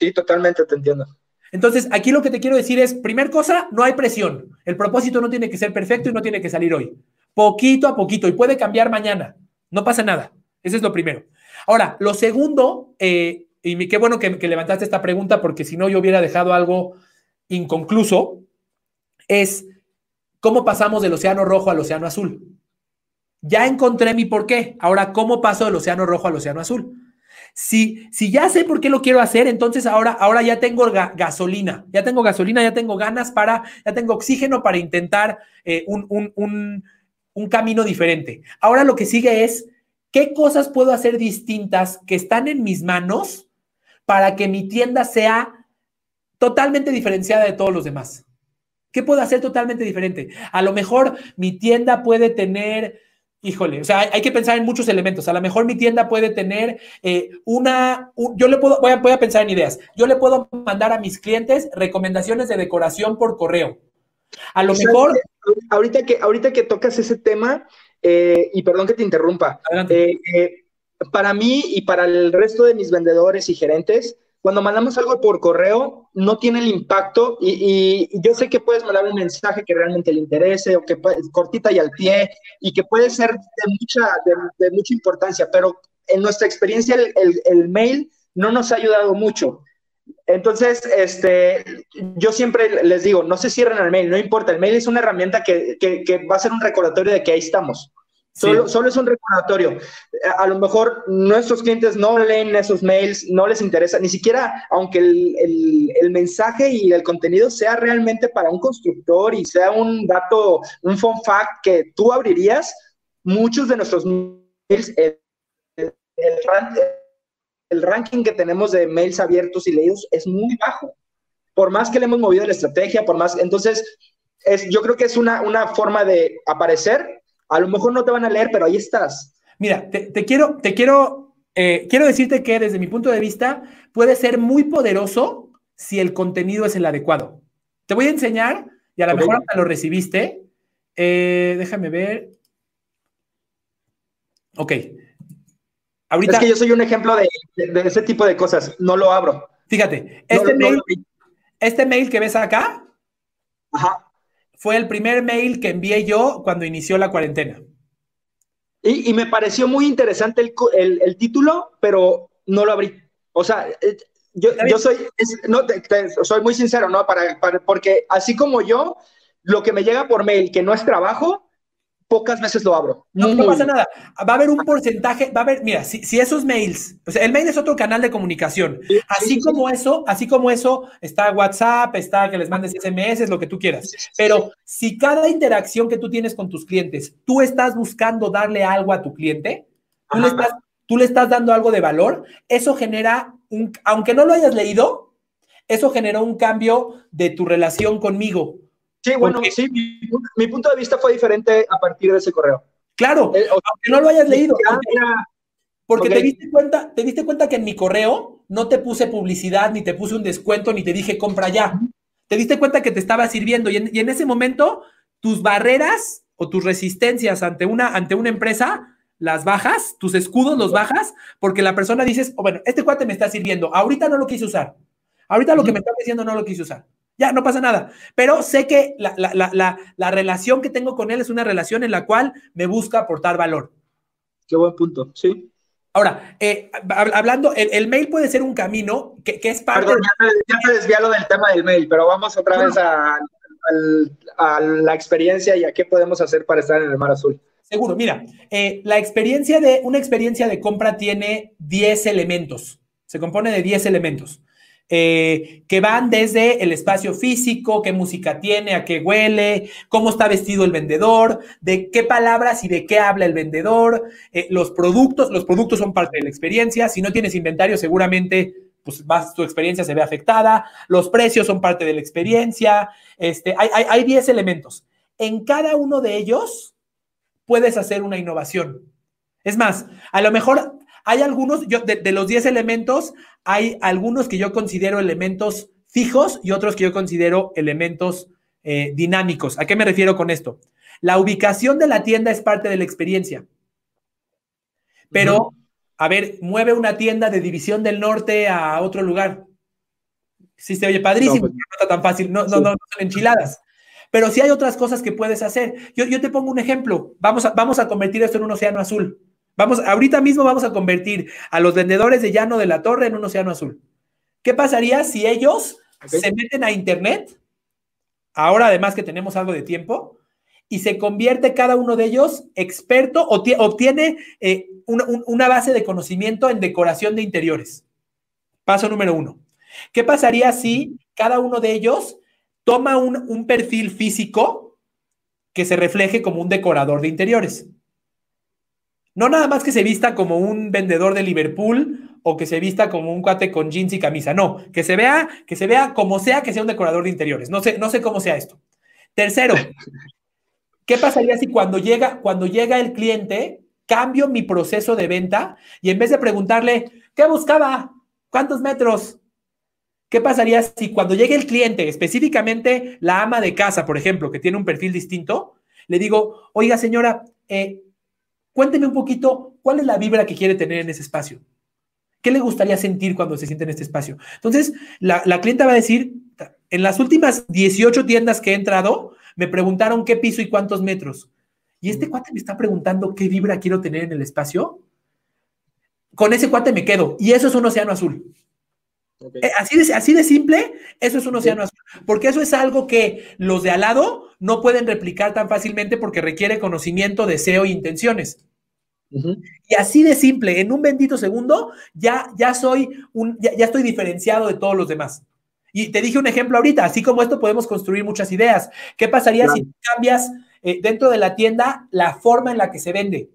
Sí, totalmente te entiendo. Entonces, aquí lo que te quiero decir es, primer cosa, no hay presión. El propósito no tiene que ser perfecto y no tiene que salir hoy. Poquito a poquito y puede cambiar mañana. No pasa nada. Eso es lo primero. Ahora, lo segundo, eh, y qué bueno que, que, levantaste esta pregunta porque si no yo hubiera dejado algo inconcluso, es cómo pasamos del océano rojo al océano azul. Ya encontré mi por qué. Ahora, ¿cómo paso del océano rojo al océano azul? Si, si ya sé por qué lo quiero hacer, entonces ahora, ahora ya tengo ga gasolina, ya tengo gasolina, ya tengo ganas para, ya tengo oxígeno para intentar eh, un, un, un, un camino diferente. Ahora lo que sigue es, ¿qué cosas puedo hacer distintas que están en mis manos para que mi tienda sea totalmente diferenciada de todos los demás? ¿Qué puedo hacer totalmente diferente? A lo mejor mi tienda puede tener híjole, o sea, hay, que pensar en muchos elementos. A lo mejor mi tienda puede tener eh, una, un, yo le puedo, voy a, voy a, pensar en ideas. Yo le puedo mandar a mis clientes recomendaciones de decoración por correo. A lo mejor... Ahorita que, ahorita que tocas ese tema, eh, y perdón que te interrumpa, eh, para mí y para el resto de mis vendedores y gerentes, cuando mandamos algo por correo, no tiene el impacto y, yo sé que puedes mandar un mensaje que realmente le interese o que puede, cortita y al pie y que puede ser de mucha, de, mucha importancia, pero en nuestra experiencia el, el, mail no nos ha ayudado mucho. Entonces, este, yo siempre les digo, no se cierren al mail, no importa, el mail es una herramienta que, que va a ser un recordatorio de que ahí estamos. Solo, sí. solo, es un recordatorio. A lo mejor nuestros clientes no leen esos mails, no les interesa, ni siquiera, aunque el, el, el, mensaje y el contenido sea realmente para un constructor y sea un dato, un fun fact que tú abrirías, muchos de nuestros mails, el, el ranking que tenemos de mails abiertos y leídos es muy bajo. Por más que le hemos movido la estrategia, por más, entonces, es, yo creo que es una, una forma de aparecer a lo mejor no te van a leer, pero ahí estás. Mira, te, te quiero, te quiero, eh, quiero decirte que desde mi punto de vista puede ser muy poderoso si el contenido es el adecuado. Te voy a enseñar, y a lo okay. mejor hasta lo recibiste. Eh, déjame ver. Ok. Ahorita, es que yo soy un ejemplo de, de, de ese tipo de cosas. No lo abro. Fíjate, este, no, mail, no, este mail que ves acá Ajá fue el primer mail que envié yo cuando inició la cuarentena. Y, y me pareció muy interesante el, el, el, título, pero no lo abrí. O sea, eh, yo, yo soy, es, no, te, te, soy muy sincero, ¿no? Para, para, porque así como yo, lo que me llega por mail que no es trabajo, pocas veces lo abro. No, no, pasa nada. Va a haber un porcentaje, va a haber, mira, si, si esos mails, o sea, el mail es otro canal de comunicación. Sí, así sí, como eso, así como eso, está WhatsApp, está que les mandes SMS, lo que tú quieras. Pero si cada interacción que tú tienes con tus clientes, tú estás buscando darle algo a tu cliente, tú le, estás, tú le estás dando algo de valor, eso genera, un, aunque no lo hayas leído, eso generó un cambio de tu relación conmigo. Sí, bueno, Porque, sí, mi, mi, punto de vista fue diferente a partir de ese correo. Claro, eh, o sea, aunque no lo hayas leído. Era, porque okay. te, diste cuenta, te diste cuenta que en mi correo no te puse publicidad, ni te puse un descuento, ni te dije compra ya. Te diste cuenta que te estaba sirviendo y en, y en ese momento tus barreras o tus resistencias ante una, ante una empresa las bajas, tus escudos los bajas, porque la persona dices, oh, bueno, este cuate me está sirviendo, ahorita no lo quise usar, ahorita lo que me está diciendo no lo quise usar. Ya, no pasa nada. Pero sé que la, relación que tengo con él es una relación en la cual me busca aportar valor. Qué buen punto, sí. Ahora, eh, hablando, el, mail puede ser un camino que, es parte. Perdón, ya, te, desviado del tema del mail, pero vamos otra vez a, la experiencia y a qué podemos hacer para estar en el mar azul. Seguro, mira, eh, la experiencia de, una experiencia de compra tiene 10 elementos, se compone de 10 elementos. Eh, que van desde el espacio físico, qué música tiene, a qué huele, cómo está vestido el vendedor, de qué palabras y de qué habla el vendedor, eh, los productos, los productos son parte de la experiencia, si no tienes inventario seguramente pues tu experiencia se ve afectada, los precios son parte de la experiencia, este, hay 10 elementos. En cada uno de ellos puedes hacer una innovación. Es más, a lo mejor hay algunos, yo, de, los 10 elementos, hay algunos que yo considero elementos fijos y otros que yo considero elementos eh, dinámicos. ¿A qué me refiero con esto? La ubicación de la tienda es parte de la experiencia. Pero, a ver, mueve una tienda de División del Norte a otro lugar. Sí, se oye padrísimo, no, pues, no está tan fácil, no, no, no, son enchiladas. Pero sí hay otras cosas que puedes hacer. Yo, yo te pongo un ejemplo. Vamos a, vamos a convertir esto en un océano azul. Vamos, ahorita mismo vamos a convertir a los vendedores de llano de la torre en un océano azul. ¿Qué pasaría si ellos se meten a internet? Ahora además que tenemos algo de tiempo y se convierte cada uno de ellos experto o obtiene eh, una, base de conocimiento en decoración de interiores. Paso número uno. ¿Qué pasaría si cada uno de ellos toma un perfil físico que se refleje como un decorador de interiores? No nada más que se vista como un vendedor de Liverpool o que se vista como un cuate con jeans y camisa. No, que se vea, que se vea como sea que sea un decorador de interiores. No sé, no sé cómo sea esto. Tercero, ¿qué pasaría si cuando llega, cuando llega el cliente, cambio mi proceso de venta y en vez de preguntarle, ¿qué buscaba? ¿Cuántos metros? ¿Qué pasaría si cuando llegue el cliente, específicamente la ama de casa, por ejemplo, que tiene un perfil distinto, le digo, oiga señora, eh, Cuénteme un poquito cuál es la vibra que quiere tener en ese espacio. ¿Qué le gustaría sentir cuando se siente en este espacio? Entonces, la, clienta va a decir, en las últimas 18 tiendas que he entrado, me preguntaron qué piso y cuántos metros. Y este cuate me está preguntando qué vibra quiero tener en el espacio. Con ese cuate me quedo. Y eso es un océano azul. Eh, así, de, así de simple, eso es un océano azul. Porque eso es algo que los de al lado no pueden replicar tan fácilmente porque requiere conocimiento, deseo e intenciones. Y así de simple, en un bendito segundo, ya, ya soy un, ya, estoy diferenciado de todos los demás. Y te dije un ejemplo ahorita, así como esto podemos construir muchas ideas. ¿Qué pasaría si cambias eh, dentro de la tienda la forma en la que se vende?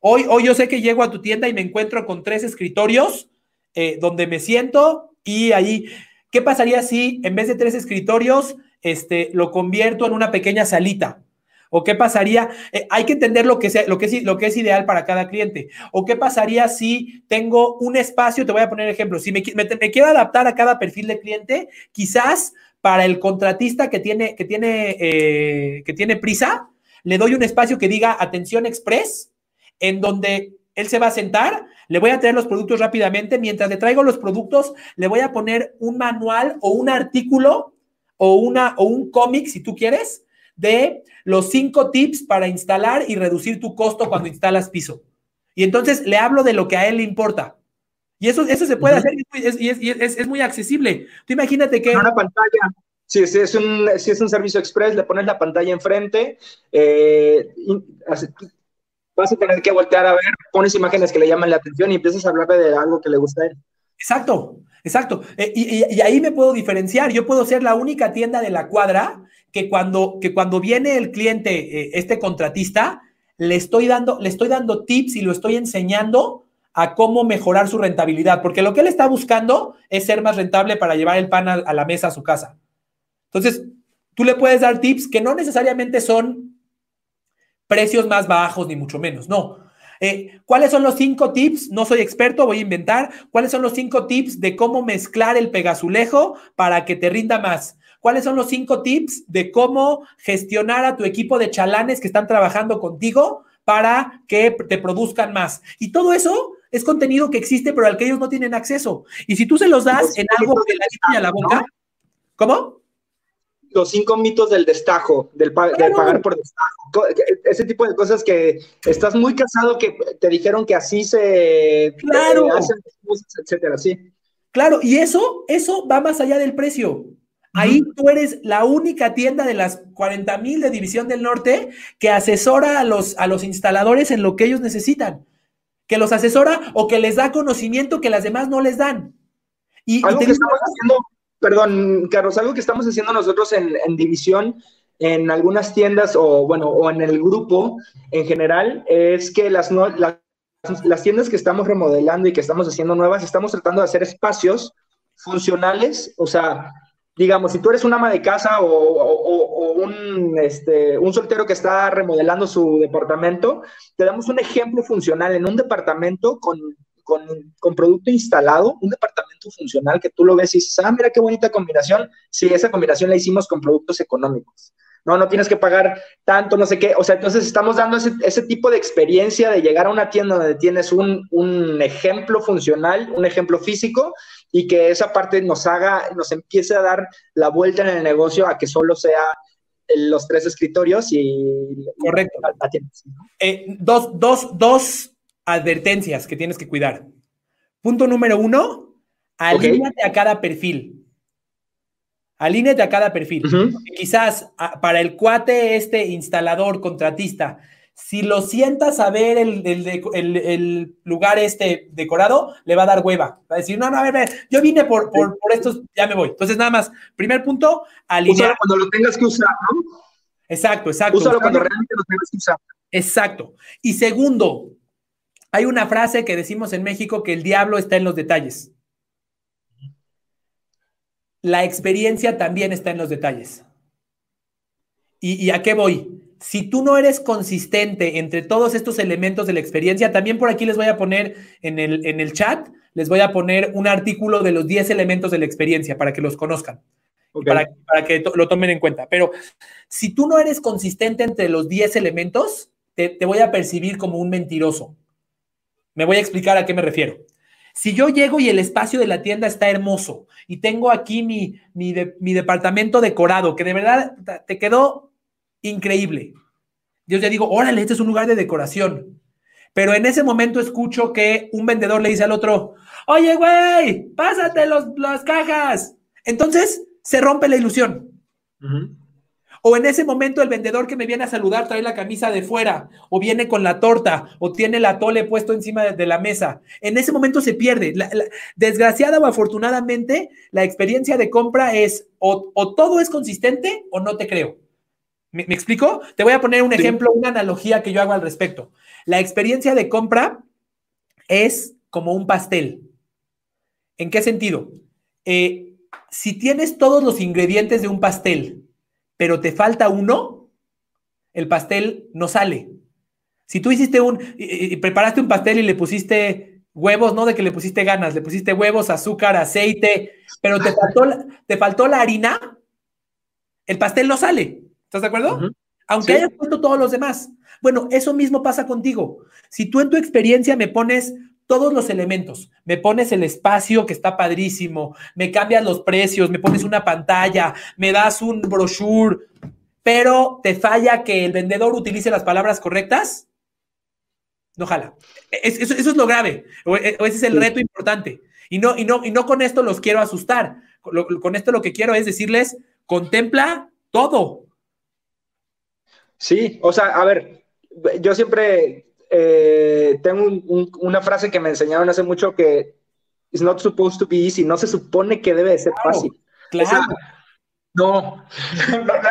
Hoy, hoy yo sé que llego a tu tienda y me encuentro con tres escritorios eh, donde me siento y ahí, ¿qué pasaría si en vez de tres escritorios este, lo convierto en una pequeña salita? ¿O qué pasaría? Eh, hay que entender lo que, sea, lo, que es, lo que es ideal para cada cliente. ¿O qué pasaría si tengo un espacio? Te voy a poner ejemplo. Si me, quiero adaptar a cada perfil de cliente, quizás para el contratista que tiene, que tiene, eh, que tiene prisa, le doy un espacio que diga atención express, en donde él se va a sentar, le voy a traer los productos rápidamente. Mientras le traigo los productos, le voy a poner un manual o un artículo o, una, o un cómic, si tú quieres, de los cinco tips para instalar y reducir tu costo cuando instalas piso. Y entonces le hablo de lo que a él le importa. Y eso, eso se puede hacer y es, muy accesible. Tú imagínate que... Una pantalla. Si, es un, si es un servicio express, le pones la pantalla enfrente, eh, vas a tener que voltear a ver, pones imágenes que le llaman la atención y empiezas a hablarle de algo que le gusta a él. Exacto, exacto. Eh, y, ahí me puedo diferenciar. Yo puedo ser la única tienda de la cuadra que cuando, que cuando viene el cliente, eh, este contratista, le estoy, dando, le estoy dando tips y lo estoy enseñando a cómo mejorar su rentabilidad, porque lo que él está buscando es ser más rentable para llevar el pan a la mesa a su casa. Entonces, tú le puedes dar tips que no necesariamente son precios más bajos, ni mucho menos, no eh, ¿Cuáles son los cinco tips? No soy experto, voy a inventar. ¿Cuáles son los cinco tips de cómo mezclar el pegazulejo para que te rinda más? ¿Cuáles son los cinco tips de cómo gestionar a tu equipo de chalanes que están trabajando contigo para que te produzcan más? Y todo eso es contenido que existe, pero al que ellos no tienen acceso. Y si tú se los das en algo que la a la boca, ¿cómo? Los cinco mitos del destajo, del, pagar por destajo, ese tipo de cosas que estás muy casado que te dijeron que así se claro. hacen etcétera, sí. Claro, y eso, eso va más allá del precio. Ahí tú eres la única tienda de las 40 mil de División del Norte que asesora a los, a los instaladores en lo que ellos necesitan. Que los asesora o que les da conocimiento que las demás no les dan. Y, algo que estamos haciendo, perdón, Carlos, algo que estamos haciendo nosotros en, División, en algunas tiendas o bueno, o en el grupo en general, es que las, las, las tiendas que estamos remodelando y que estamos haciendo nuevas, estamos tratando de hacer espacios funcionales, o sea, digamos, si tú eres un ama de casa o, un, este, un soltero que está remodelando su departamento, te damos un ejemplo funcional en un departamento con, con, producto instalado, un departamento funcional que tú lo ves y dices, ah, mira qué bonita combinación. Sí, esa combinación la hicimos con productos económicos. No, no tienes que pagar tanto, no sé qué. O sea, entonces estamos dando ese, ese tipo de experiencia de llegar a una tienda donde tienes un, un ejemplo funcional, un ejemplo físico y que esa parte nos haga, nos empiece a dar la vuelta en el negocio a que solo sea los tres escritorios y... Correcto. Eh, dos, dos, dos advertencias que tienes que cuidar. Punto número uno, alíñate a cada perfil. Alíñate a cada perfil. Quizás para el cuate, este instalador, contratista, si lo sientas a ver el, lugar este decorado, le va a dar hueva. Va a decir, no, no, a ver, yo vine por, por, estos, ya me voy. Entonces, nada más, primer punto, alinear. cuando lo tengas que usar, ¿no? Exacto, exacto. Úsalo cuando realmente lo tengas que usar. Exacto. Y segundo, hay una frase que decimos en México que el diablo está en los detalles. La experiencia también está en los detalles. y a qué voy? si tú no eres consistente entre todos estos elementos de la experiencia, también por aquí les voy a poner en el, en el chat, les voy a poner un artículo de los 10 elementos de la experiencia para que los conozcan, para, que lo tomen en cuenta. Pero si tú no eres consistente entre los 10 elementos, te, voy a percibir como un mentiroso. Me voy a explicar a qué me refiero. Si yo llego y el espacio de la tienda está hermoso y tengo aquí mi, mi, departamento decorado, que de verdad te quedó increíble. Yo ya digo, órale, este es un lugar de decoración. Pero en ese momento escucho que un vendedor le dice al otro, oye, güey, pásate los, las cajas. Entonces se rompe la ilusión. O en ese momento el vendedor que me viene a saludar trae la camisa de fuera, o viene con la torta, o tiene el atole puesto encima de, la mesa. En ese momento se pierde. desgraciada o afortunadamente, la experiencia de compra es o todo es consistente o no te creo. ¿Me, explico? Te voy a poner un ejemplo, una analogía que yo hago al respecto. La experiencia de compra es como un pastel. ¿En qué sentido? Eh, si tienes todos los ingredientes de un pastel, pero te falta uno, el pastel no sale. Si tú hiciste un, y, preparaste un pastel y le pusiste huevos, no de que le pusiste ganas, le pusiste huevos, azúcar, aceite, pero te faltó, te faltó la harina, el pastel no sale. ¿Estás de acuerdo? Aunque hayas puesto todos los demás. Bueno, eso mismo pasa contigo. Si tú en tu experiencia me pones todos los elementos, me pones el espacio que está padrísimo, me cambias los precios, me pones una pantalla, me das un brochure, pero te falla que el vendedor utilice las palabras correctas, no jala. eso, es lo grave, o, ese es el reto importante. Y no, y, no, y no con esto los quiero asustar. con esto lo que quiero es decirles, contempla todo. Sí, o sea, a ver, yo siempre eh, tengo una frase que me enseñaron hace mucho que it's not supposed to be easy, no se supone que debe de ser fácil. Claro. no,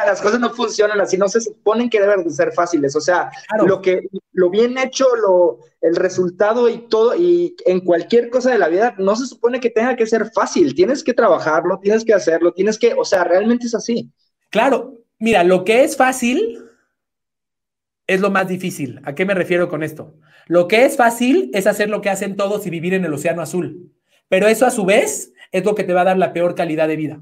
las cosas no funcionan así, no se suponen que deben de ser fáciles. O sea, lo que lo bien hecho, lo, el resultado y todo, y en cualquier cosa de la vida, no se supone que tenga que ser fácil. Tienes que trabajarlo, tienes que hacerlo, tienes que, o sea, realmente es así. Claro, mira, lo que es fácil es lo más difícil. ¿A qué me refiero con esto? Lo que es fácil es hacer lo que hacen todos y vivir en el océano azul. Pero eso a su vez es lo que te va a dar la peor calidad de vida.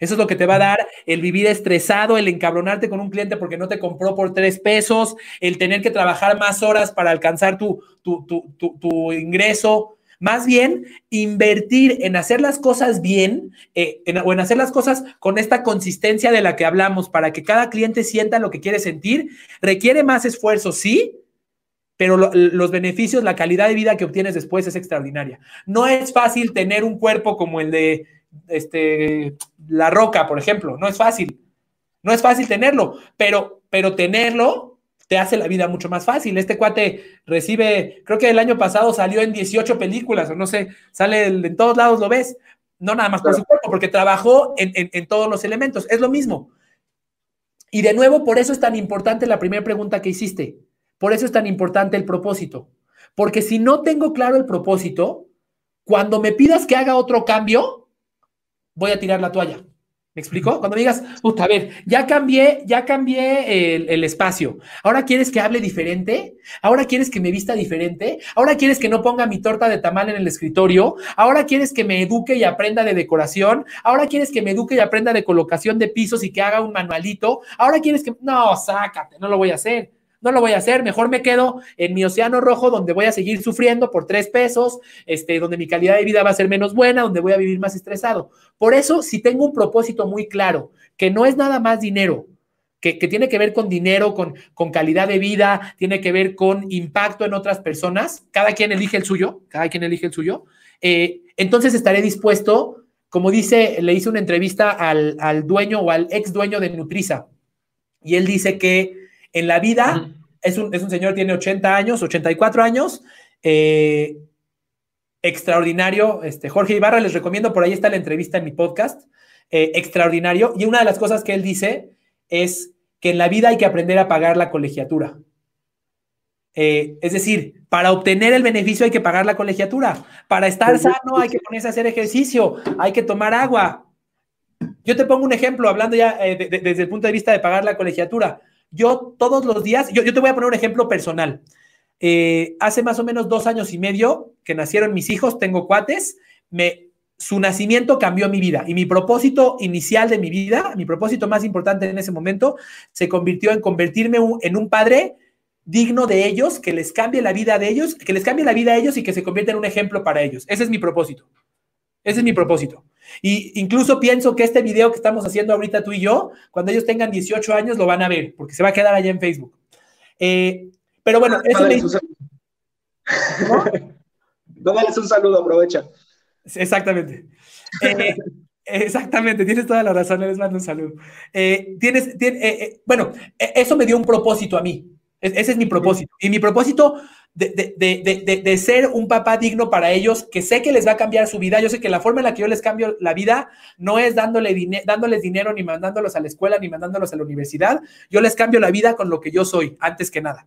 Eso es lo que te va a dar el vivir estresado, el encabronarte con un cliente porque no te compró por tres pesos, el tener que trabajar más horas para alcanzar tu, tu, tu ingreso, Más bien, invertir en hacer las cosas bien eh, o en hacer las cosas con esta consistencia de la que hablamos para que cada cliente sienta lo que quiere sentir, requiere más esfuerzo, sí, pero los beneficios, la calidad de vida que obtienes después es extraordinaria. No es fácil tener un cuerpo como el de este, La Roca, por ejemplo, no es fácil. No es fácil tenerlo, pero, pero tenerlo te hace la vida mucho más fácil. Este cuate recibe, creo que el año pasado salió en 18 películas, o no sé, sale en todos lados lo ves. No nada más por su cuerpo, porque trabajó en, en todos los elementos. Es lo mismo. Y de nuevo, por eso es tan importante la primera pregunta que hiciste. Por eso es tan importante el propósito. Porque si no tengo claro el propósito, cuando me pidas que haga otro cambio, voy a tirar la toalla. ¿Me explico? Cuando digas, puta, a ver, ya cambié, ya cambié el, espacio. Ahora quieres que hable diferente. Ahora quieres que me vista diferente. Ahora quieres que no ponga mi torta de tamal en el escritorio. Ahora quieres que me eduque y aprenda de decoración. Ahora quieres que me eduque y aprenda de colocación de pisos y que haga un manualito. Ahora quieres que, no, sácate, no lo voy a hacer no lo voy a hacer, mejor me quedo en mi océano rojo donde voy a seguir sufriendo por tres pesos, este, donde mi calidad de vida va a ser menos buena, donde voy a vivir más estresado. Por eso, si tengo un propósito muy claro, que no es nada más dinero, que, tiene que ver con dinero, con, con, calidad de vida, tiene que ver con impacto en otras personas, cada quien elige el suyo, cada quien elige el suyo, eh, entonces estaré dispuesto, como dice, le hice una entrevista al, al dueño o al ex dueño de Nutriza, y él dice que en la vida, es, un, señor, tiene 80 años, 84 años, eh, extraordinario. Este, Jorge Ibarra, les recomiendo, por ahí está la entrevista en mi podcast, eh, extraordinario. Y una de las cosas que él dice es que en la vida hay que aprender a pagar la colegiatura. Eh, es decir, para obtener el beneficio hay que pagar la colegiatura. Para estar sano hay que ponerse a hacer ejercicio, hay que tomar agua. Yo te pongo un ejemplo, hablando ya desde el punto de vista de pagar la colegiatura. Yo todos los días, yo, te voy a poner un ejemplo personal. Eh, hace más o menos dos años y medio que nacieron mis hijos, tengo cuates, su nacimiento cambió mi vida y mi propósito inicial de mi vida, mi propósito más importante en ese momento, se convirtió en convertirme en un padre digno de ellos, que les cambie la vida de ellos, que les cambie la vida a ellos y que se convierta en un ejemplo para ellos. Ese es mi propósito. Ese es mi propósito. Y incluso pienso que este video que estamos haciendo ahorita tú y yo, cuando ellos tengan 18 años lo van a ver, porque se va a quedar allá en Facebook. Eh, pero bueno, eso me... ¿No? dales un saludo, aprovecha. Exactamente. Eh, exactamente, tienes toda la razón, les mando un saludo. Eh, tienes, bueno, e, eso me dio un propósito a mí. E, ese es mi propósito. Y mi propósito de, ser un papá digno para ellos, que sé que les va a cambiar su vida. Yo sé que la forma en la que yo les cambio la vida no es dándole dándoles dinero, ni mandándolos a la escuela, ni mandándolos a la universidad. Yo les cambio la vida con lo que yo soy, antes que nada.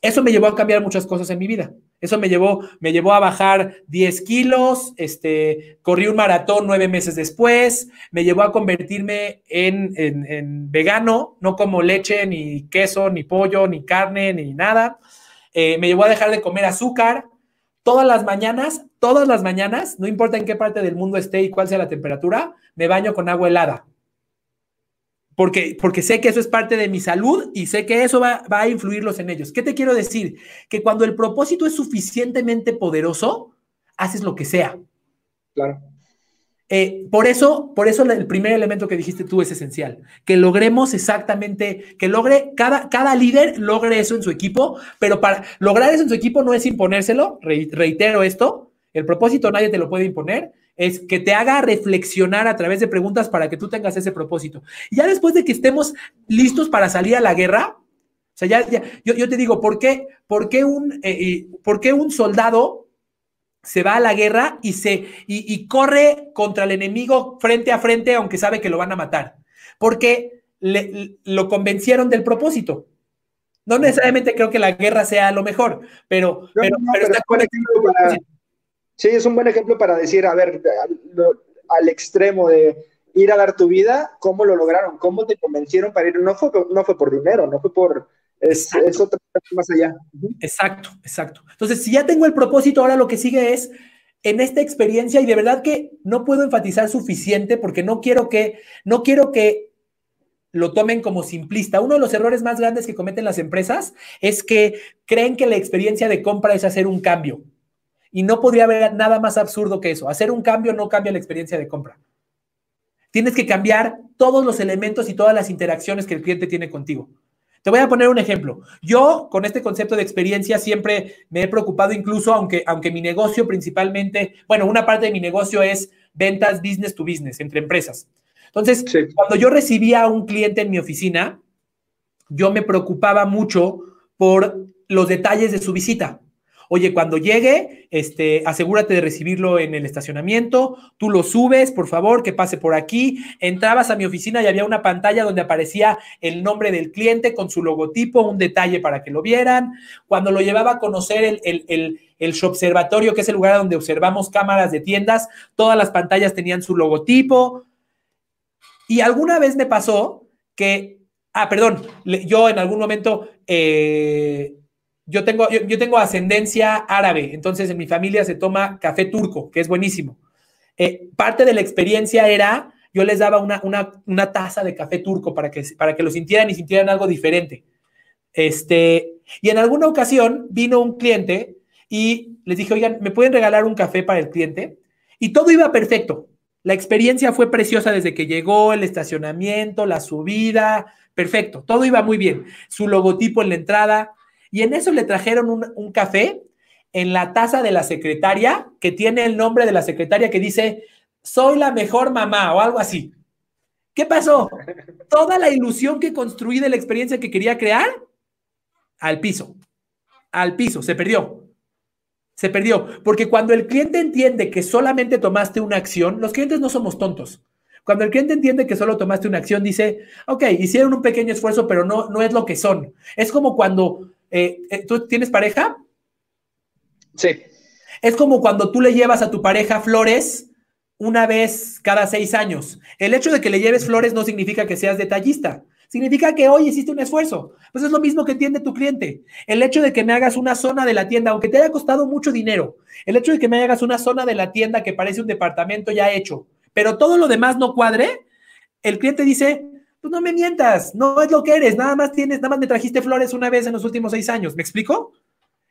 Eso me llevó a cambiar muchas cosas en mi vida. Eso me llevó, me llevó a bajar 10 kilos, este, corrí un maratón nueve meses después, me llevó a convertirme en, en vegano, no como leche, ni queso, ni pollo, ni carne, ni nada. Eh, me llevó a dejar de comer azúcar. Todas las mañanas, todas las mañanas, no importa en qué parte del mundo esté y cuál sea la temperatura, me baño con agua helada. Porque, porque sé que eso es parte de mi salud y sé que eso va, va a influirlos en ellos. ¿Qué te quiero decir? Que cuando el propósito es suficientemente poderoso, haces lo que sea. Claro. Eh, por eso, por eso el primer elemento que dijiste tú es esencial, que logremos exactamente, que logre, cada, cada líder logre eso en su equipo, pero para lograr eso en su equipo no es imponérselo, reitero esto, el propósito nadie te lo puede imponer, es que te haga reflexionar a través de preguntas para que tú tengas ese propósito. Y ya después de que estemos listos para salir a la guerra, o sea, ya, yo, te digo, ¿por qué, por qué un, eh, ¿por qué un soldado se va a la guerra y, se, y, corre contra el enemigo frente a frente, aunque sabe que lo van a matar, porque lo convencieron del propósito. No necesariamente creo que la guerra sea lo mejor, pero, pero, Sí, es un buen ejemplo para decir, a ver, al, extremo de ir a dar tu vida, ¿cómo lo lograron? ¿Cómo te convencieron para ir? No fue, no fue por dinero, no fue por es, es otra más allá. Exacto, exacto. Entonces, si ya tengo el propósito, ahora lo que sigue es en esta experiencia y de verdad que no puedo enfatizar suficiente porque no quiero que no quiero que lo tomen como simplista. Uno de los errores más grandes que cometen las empresas es que creen que la experiencia de compra es hacer un cambio. Y no podría haber nada más absurdo que eso. Hacer un cambio no cambia la experiencia de compra. Tienes que cambiar todos los elementos y todas las interacciones que el cliente tiene contigo. Te voy a poner un ejemplo. Yo con este concepto de experiencia siempre me he preocupado incluso, aunque, aunque mi negocio principalmente, bueno, una parte de mi negocio es ventas business to business entre empresas. Entonces, cuando yo recibía a un cliente en mi oficina, yo me preocupaba mucho por los detalles de su visita. Oye, cuando llegue, este, asegúrate de recibirlo en el estacionamiento, tú lo subes, por favor, que pase por aquí. Entrabas a mi oficina y había una pantalla donde aparecía el nombre del cliente con su logotipo, un detalle para que lo vieran. Cuando lo llevaba a conocer el, el, el, el observatorio, que es el lugar donde observamos cámaras de tiendas, todas las pantallas tenían su logotipo. Y alguna vez me pasó que, ah, perdón, yo en algún momento... Eh, yo tengo, yo, tengo ascendencia árabe, entonces en mi familia se toma café turco, que es buenísimo. Eh, parte de la experiencia era, yo les daba una, una, taza de café turco para que, para que lo sintieran y sintieran algo diferente. Este, y en alguna ocasión vino un cliente y les dije, oigan, ¿me pueden regalar un café para el cliente? Y todo iba perfecto. La experiencia fue preciosa desde que llegó, el estacionamiento, la subida, perfecto, todo iba muy bien. Su logotipo en la entrada, y en eso le trajeron un, café en la taza de la secretaria, que tiene el nombre de la secretaria que dice, soy la mejor mamá o algo así. ¿Qué pasó? Toda la ilusión que construí de la experiencia que quería crear, al piso, al piso, se perdió. Se perdió, porque cuando el cliente entiende que solamente tomaste una acción, los clientes no somos tontos. Cuando el cliente entiende que solo tomaste una acción, dice, ok, hicieron un pequeño esfuerzo, pero no, no es lo que son. Es como cuando eh, eh, ¿tú tienes pareja? Sí. Es como cuando tú le llevas a tu pareja flores una vez cada seis años. El hecho de que le lleves flores no significa que seas detallista. Significa que hoy hiciste un esfuerzo. Pues es lo mismo que entiende tu cliente. El hecho de que me hagas una zona de la tienda, aunque te haya costado mucho dinero, el hecho de que me hagas una zona de la tienda que parece un departamento ya hecho, pero todo lo demás no cuadre, el cliente dice, pues no me mientas, no es lo que eres, nada más tienes, nada más me trajiste flores una vez en los últimos seis años, ¿me explico?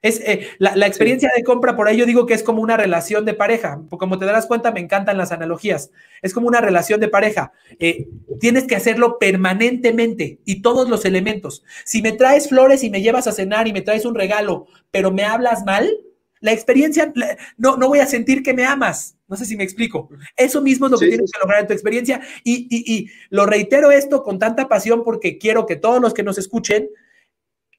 Es, eh, la, experiencia de compra, por ahí yo digo que es como una relación de pareja. Como te darás cuenta, me encantan las analogías. Es como una relación de pareja. Eh, tienes que hacerlo permanentemente y todos los elementos. Si me traes flores y me llevas a cenar y me traes un regalo, pero me hablas mal, la experiencia, no, no voy a sentir que me amas. No sé si me explico. Eso mismo es lo que tienes que lograr en tu experiencia. Y, y, lo reitero esto con tanta pasión porque quiero que todos los que nos escuchen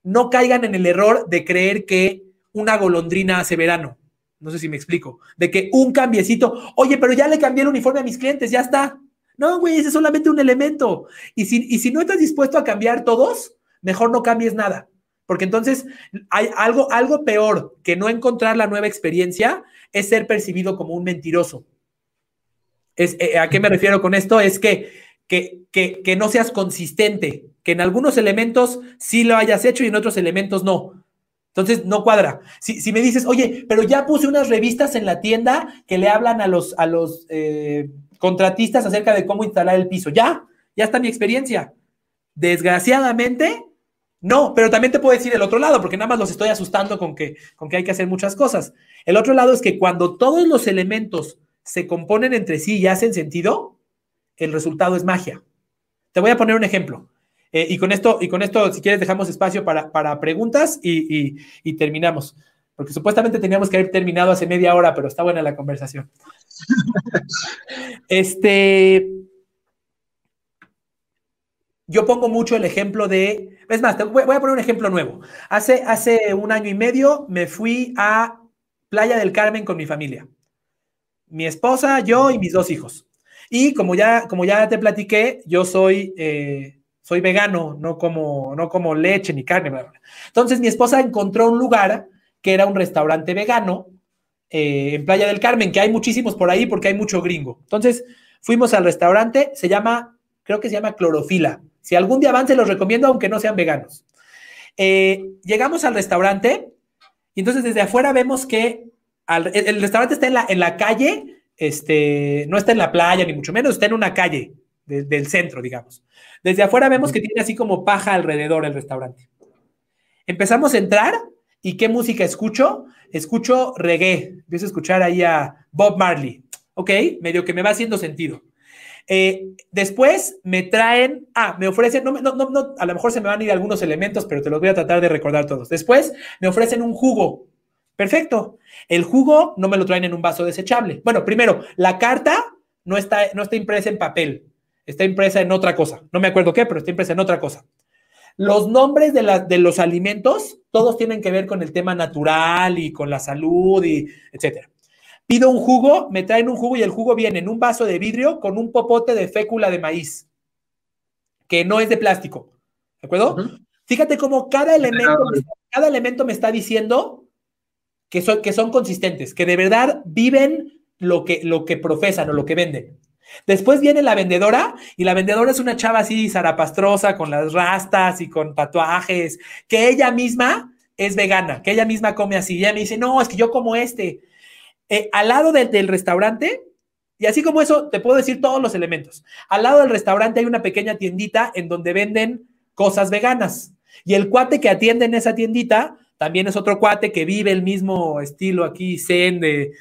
no caigan en el error de creer que una golondrina hace verano. No sé si me explico. De que un cambiecito, oye, pero ya le cambié el uniforme a mis clientes, ya está. No, güey, ese es solamente un elemento. Y si, y si no estás dispuesto a cambiar todos, mejor no cambies nada. Porque entonces hay algo, algo peor que no encontrar la nueva experiencia es ser percibido como un mentiroso. Es, eh, ¿A qué me refiero con esto? Es que, que, que, no seas consistente, que en algunos elementos sí lo hayas hecho y en otros elementos no. Entonces, no cuadra. Si, si, me dices, oye, pero ya puse unas revistas en la tienda que le hablan a los, a los eh, contratistas acerca de cómo instalar el piso, ya, ya está mi experiencia. Desgraciadamente, no, pero también te puedo decir el otro lado, porque nada más los estoy asustando con que, con que hay que hacer muchas cosas. El otro lado es que cuando todos los elementos se componen entre sí y hacen sentido, el resultado es magia. Te voy a poner un ejemplo. Eh, y, con esto, y con esto, si quieres, dejamos espacio para, para preguntas y, y, terminamos. Porque supuestamente teníamos que haber terminado hace media hora, pero está buena la conversación. este, yo pongo mucho el ejemplo de, es más, voy, a poner un ejemplo nuevo. Hace, hace un año y medio me fui a Playa del Carmen con mi familia. Mi esposa, yo y mis dos hijos. Y como ya, como ya te platiqué, yo soy, eh, soy vegano, no como, no como leche ni carne. Entonces mi esposa encontró un lugar que era un restaurante vegano eh, en Playa del Carmen, que hay muchísimos por ahí porque hay mucho gringo. Entonces fuimos al restaurante, se llama, creo que se llama Clorofila. Si algún día van, se los recomiendo, aunque no sean veganos. Eh, llegamos al restaurante y entonces desde afuera vemos que el, restaurante está en la, en la calle, este, no está en la playa, ni mucho menos, está en una calle del centro, digamos. Desde afuera vemos que tiene así como paja alrededor el restaurante. Empezamos a entrar ¿Y qué música escucho? Escucho reggae. Empiezo a escuchar ahí a Bob Marley. Ok, medio que me va haciendo sentido. Eh, después me traen, ah, me ofrecen, no, no, no, a lo mejor se me van a ir algunos elementos, pero te los voy a tratar de recordar todos. Después me ofrecen un jugo. Perfecto. El jugo no me lo traen en un vaso desechable. Bueno, primero, la carta no está, no está impresa en papel, está impresa en otra cosa. No me acuerdo qué, pero está impresa en otra cosa. Los nombres de, de los alimentos, todos tienen que ver con el tema natural y con la salud y etcétera. Pido un jugo, me traen un jugo y el jugo viene en un vaso de vidrio con un popote de fécula de maíz, que no es de plástico. ¿De acuerdo? Fíjate cómo cada elemento, cada elemento me está diciendo que son, que son consistentes, que de verdad viven lo que, lo que profesan o lo que venden. Después viene la vendedora y la vendedora es una chava así zarapastrosa con las rastas y con tatuajes, que ella misma es vegana, que ella misma come así. Y ella me dice, no, es que yo como este. Eh, al lado del restaurante, y así como eso, te puedo decir todos los elementos. Al lado del restaurante hay una pequeña tiendita en donde venden cosas veganas. Y el cuate que atiende en esa tiendita también es otro cuate que vive el mismo estilo aquí, zen, del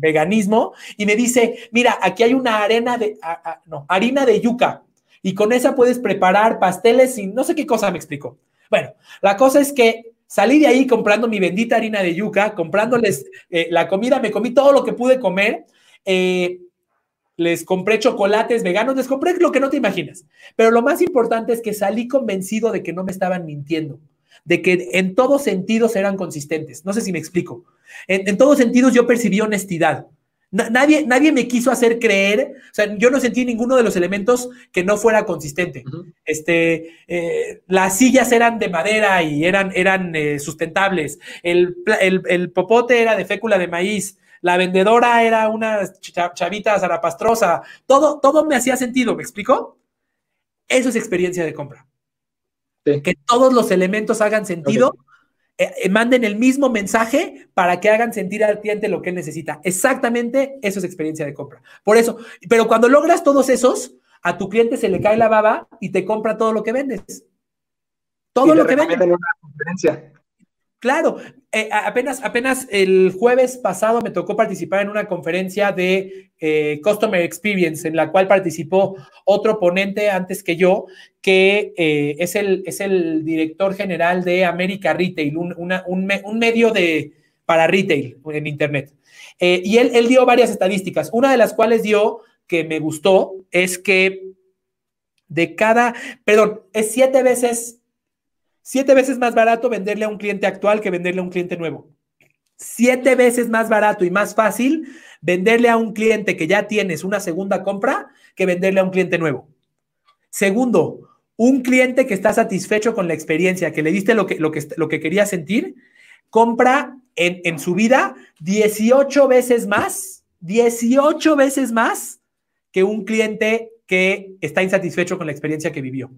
veganismo. Y me dice, mira, aquí hay una arena de, no, harina de yuca. Y con esa puedes preparar pasteles y no sé qué cosa me explicó. Bueno, la cosa es que Salí de ahí comprando mi bendita harina de yuca, comprándoles eh, la comida, me comí todo lo que pude comer. Eh, les compré chocolates veganos, les compré lo que no te imaginas. Pero lo más importante es que salí convencido de que no me estaban mintiendo, de que en todos sentidos eran consistentes. No sé si me explico. En, en todos sentidos yo percibí honestidad nadie, nadie me quiso hacer creer, o sea, yo no sentí ninguno de los elementos que no fuera consistente. Este, eh, las sillas eran de madera y eran, eran eh, sustentables. El, popote era de fécula de maíz. La vendedora era una chavita zarapastrosa. Todo, todo me hacía sentido, ¿me explico? Eso es experiencia de compra. Que todos los elementos hagan sentido eh, manden el mismo mensaje para que hagan sentir al cliente lo que él necesita. Exactamente, eso es experiencia de compra. Por eso, pero cuando logras todos esos, a tu cliente se le cae la baba y te compra todo lo que vendes. Todo lo que vendes. Claro, eh, apenas, apenas el jueves pasado me tocó participar en una conferencia de eh, Customer Experience, en la cual participó otro ponente antes que yo, que eh, es, el, es el director general de América Retail, un, medio de, para retail en Internet. y él, él dio varias estadísticas. Una de las cuales dio que me gustó es que de cada, perdón, es siete veces Siete veces más barato venderle a un cliente actual que venderle a un cliente nuevo. Siete veces más barato y más fácil venderle a un cliente que ya tienes una segunda compra que venderle a un cliente nuevo. Segundo, un cliente que está satisfecho con la experiencia, que le diste lo que, lo que, lo que quería sentir, compra en, en su vida 18 veces más, 18 veces más que un cliente que está insatisfecho con la experiencia que vivió.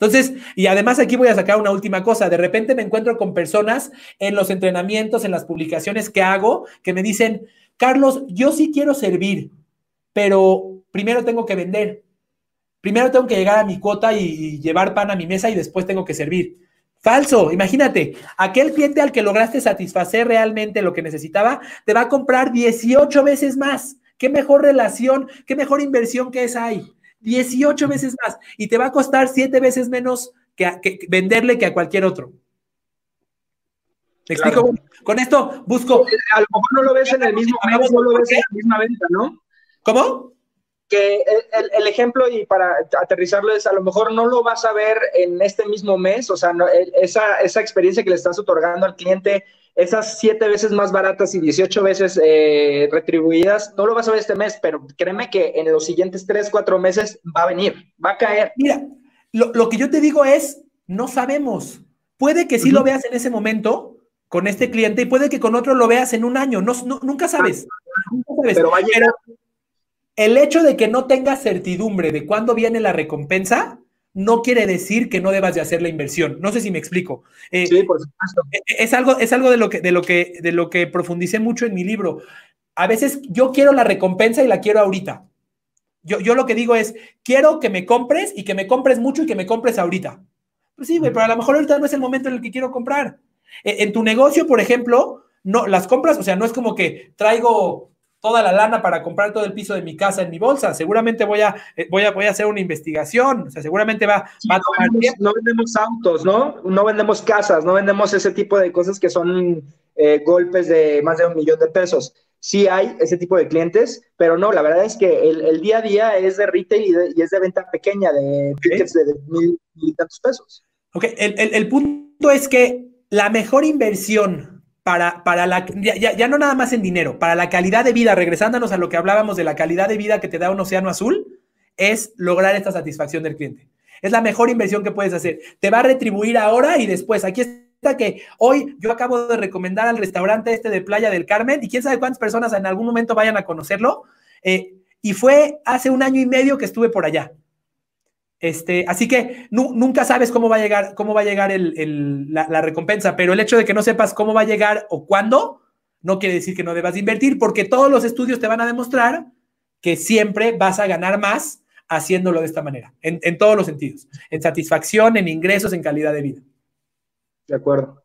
Entonces, y además aquí voy a sacar una última cosa. De repente me encuentro con personas en los entrenamientos, en las publicaciones que hago, que me dicen, Carlos, yo sí quiero servir, pero primero tengo que vender. Primero tengo que llegar a mi cuota y llevar pan a mi mesa y después tengo que servir. Falso, imagínate, aquel cliente al que lograste satisfacer realmente lo que necesitaba, te va a comprar 18 veces más. ¿Qué mejor relación, qué mejor inversión que esa hay? 18 veces más y te va a costar 7 veces menos que, venderle que a cualquier otro. ¿Me explico? Con esto busco. A lo mejor no lo ves en el mismo mes, no lo ves en la misma venta, ¿no? ¿Cómo? Que el, ejemplo, y para aterrizarlo, es a lo mejor no lo vas a ver en este mismo mes, o sea, esa, esa experiencia que le estás otorgando al cliente esas siete veces más baratas y 18 veces eh, retribuidas, no lo vas a ver este mes, pero créeme que en los siguientes tres, cuatro meses va a venir, va a caer. Mira, lo, que yo te digo es, no sabemos. Puede que sí lo veas en ese momento con este cliente y puede que con otro lo veas en un año, no, nunca sabes. Pero, el hecho de que no tengas certidumbre de cuándo viene la recompensa, no quiere decir que no debas de hacer la inversión. No sé si me explico. Eh, sí, por supuesto. Eh, es algo, es algo de, lo que, de, lo que, de lo que profundicé mucho en mi libro. A veces yo quiero la recompensa y la quiero ahorita. Yo, yo lo que digo es, quiero que me compres y que me compres mucho y que me compres ahorita. Pues sí, güey, pero a lo mejor ahorita no es el momento en el que quiero comprar. E, en tu negocio, por ejemplo, no, las compras, o sea, no es como que traigo toda la lana para comprar todo el piso de mi casa en mi bolsa. Seguramente voy a, eh, voy a, voy a hacer una investigación, o sea, seguramente va, a tomar no, vendemos, no vendemos autos, ¿no? No vendemos casas, no vendemos ese tipo de cosas que son eh, golpes de más de un millón de pesos. Sí hay ese tipo de clientes, pero no, la verdad es que el, día a día es de retail y, es de venta pequeña, de tickets de mil y tantos pesos. Ok, el, el punto es que la mejor inversión para, para la, ya, ya, no nada más en dinero, para la calidad de vida, regresándonos a lo que hablábamos de la calidad de vida que te da un océano azul, es lograr esta satisfacción del cliente. Es la mejor inversión que puedes hacer. Te va a retribuir ahora y después. Aquí está que hoy yo acabo de recomendar al restaurante este de Playa del Carmen y quién sabe cuántas personas en algún momento vayan a conocerlo. Eh, y fue hace un año y medio que estuve por allá. Este, así que nunca sabes cómo va a llegar, cómo va a llegar la, recompensa, pero el hecho de que no sepas cómo va a llegar o cuándo, no quiere decir que no debas invertir, porque todos los estudios te van a demostrar que siempre vas a ganar más haciéndolo de esta manera, en, en todos los sentidos, en satisfacción, en ingresos, en calidad de vida. De acuerdo.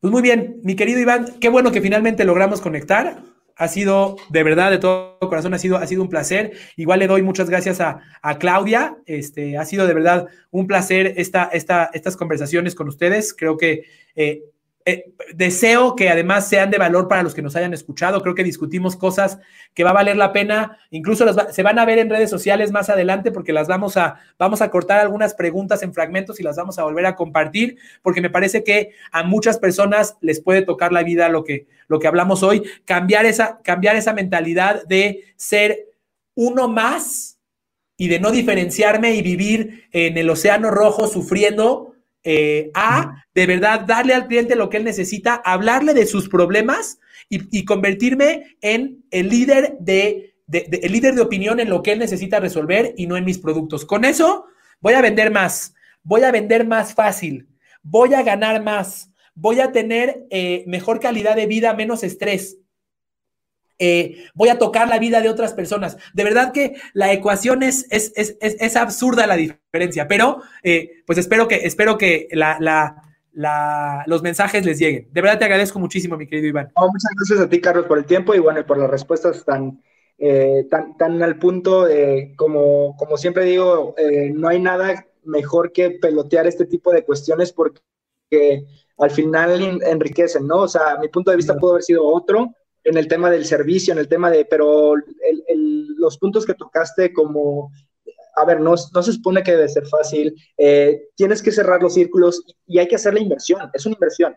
Pues muy bien, mi querido Iván, qué bueno que finalmente logramos conectar ha sido de verdad, de todo corazón, ha sido, ha sido un placer. Igual le doy muchas gracias a, Claudia. Este, ha sido de verdad un placer esta, esta, estas conversaciones con ustedes. Creo que eh, eh, deseo que además sean de valor para los que nos hayan escuchado. Creo que discutimos cosas que va a valer la pena. Incluso se van a ver en redes sociales más adelante porque las vamos a, vamos a cortar algunas preguntas en fragmentos y las vamos a volver a compartir porque me parece que a muchas personas les puede tocar la vida lo que, lo que hablamos hoy. Cambiar esa, cambiar esa mentalidad de ser uno más y de no diferenciarme y vivir en el océano rojo sufriendo eh, a de verdad darle al cliente lo que él necesita, hablarle de sus problemas y, convertirme en el líder de, el líder de opinión en lo que él necesita resolver y no en mis productos. Con eso voy a vender más, voy a vender más fácil, voy a ganar más, voy a tener eh, mejor calidad de vida, menos estrés. Eh, voy a tocar la vida de otras personas. De verdad que la ecuación es, es, es, es absurda la diferencia, pero eh, pues espero que, espero que la, la, los mensajes les lleguen. De verdad te agradezco muchísimo, mi querido Iván. muchas gracias a ti, Carlos, por el tiempo y bueno, por las respuestas tan, eh, tan, tan al punto. como, como siempre digo, no hay nada mejor que pelotear este tipo de cuestiones porque al final enriquecen, ¿no? O sea, mi punto de vista pudo haber sido otro, en el tema del servicio, en el tema de, pero los puntos que tocaste como, a ver, no, se supone que debe ser fácil, eh, tienes que cerrar los círculos y hay que hacer la inversión, es una inversión.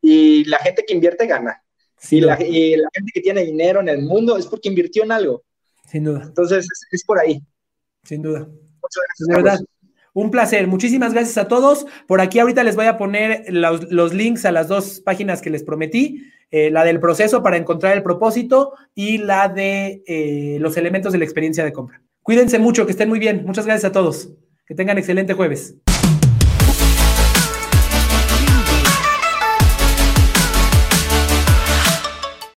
Y la gente que invierte gana. y, la, gente que tiene dinero en el mundo es porque invirtió en algo. Sin duda. Entonces, es, por ahí. Sin duda. Muchas gracias. De verdad. Un placer. Muchísimas gracias a todos. Por aquí ahorita les voy a poner los links a las dos páginas que les prometí. Eh, la del proceso para encontrar el propósito y la de eh, los elementos de la experiencia de compra. Cuídense mucho, que estén muy bien. Muchas gracias a todos. Que tengan excelente jueves.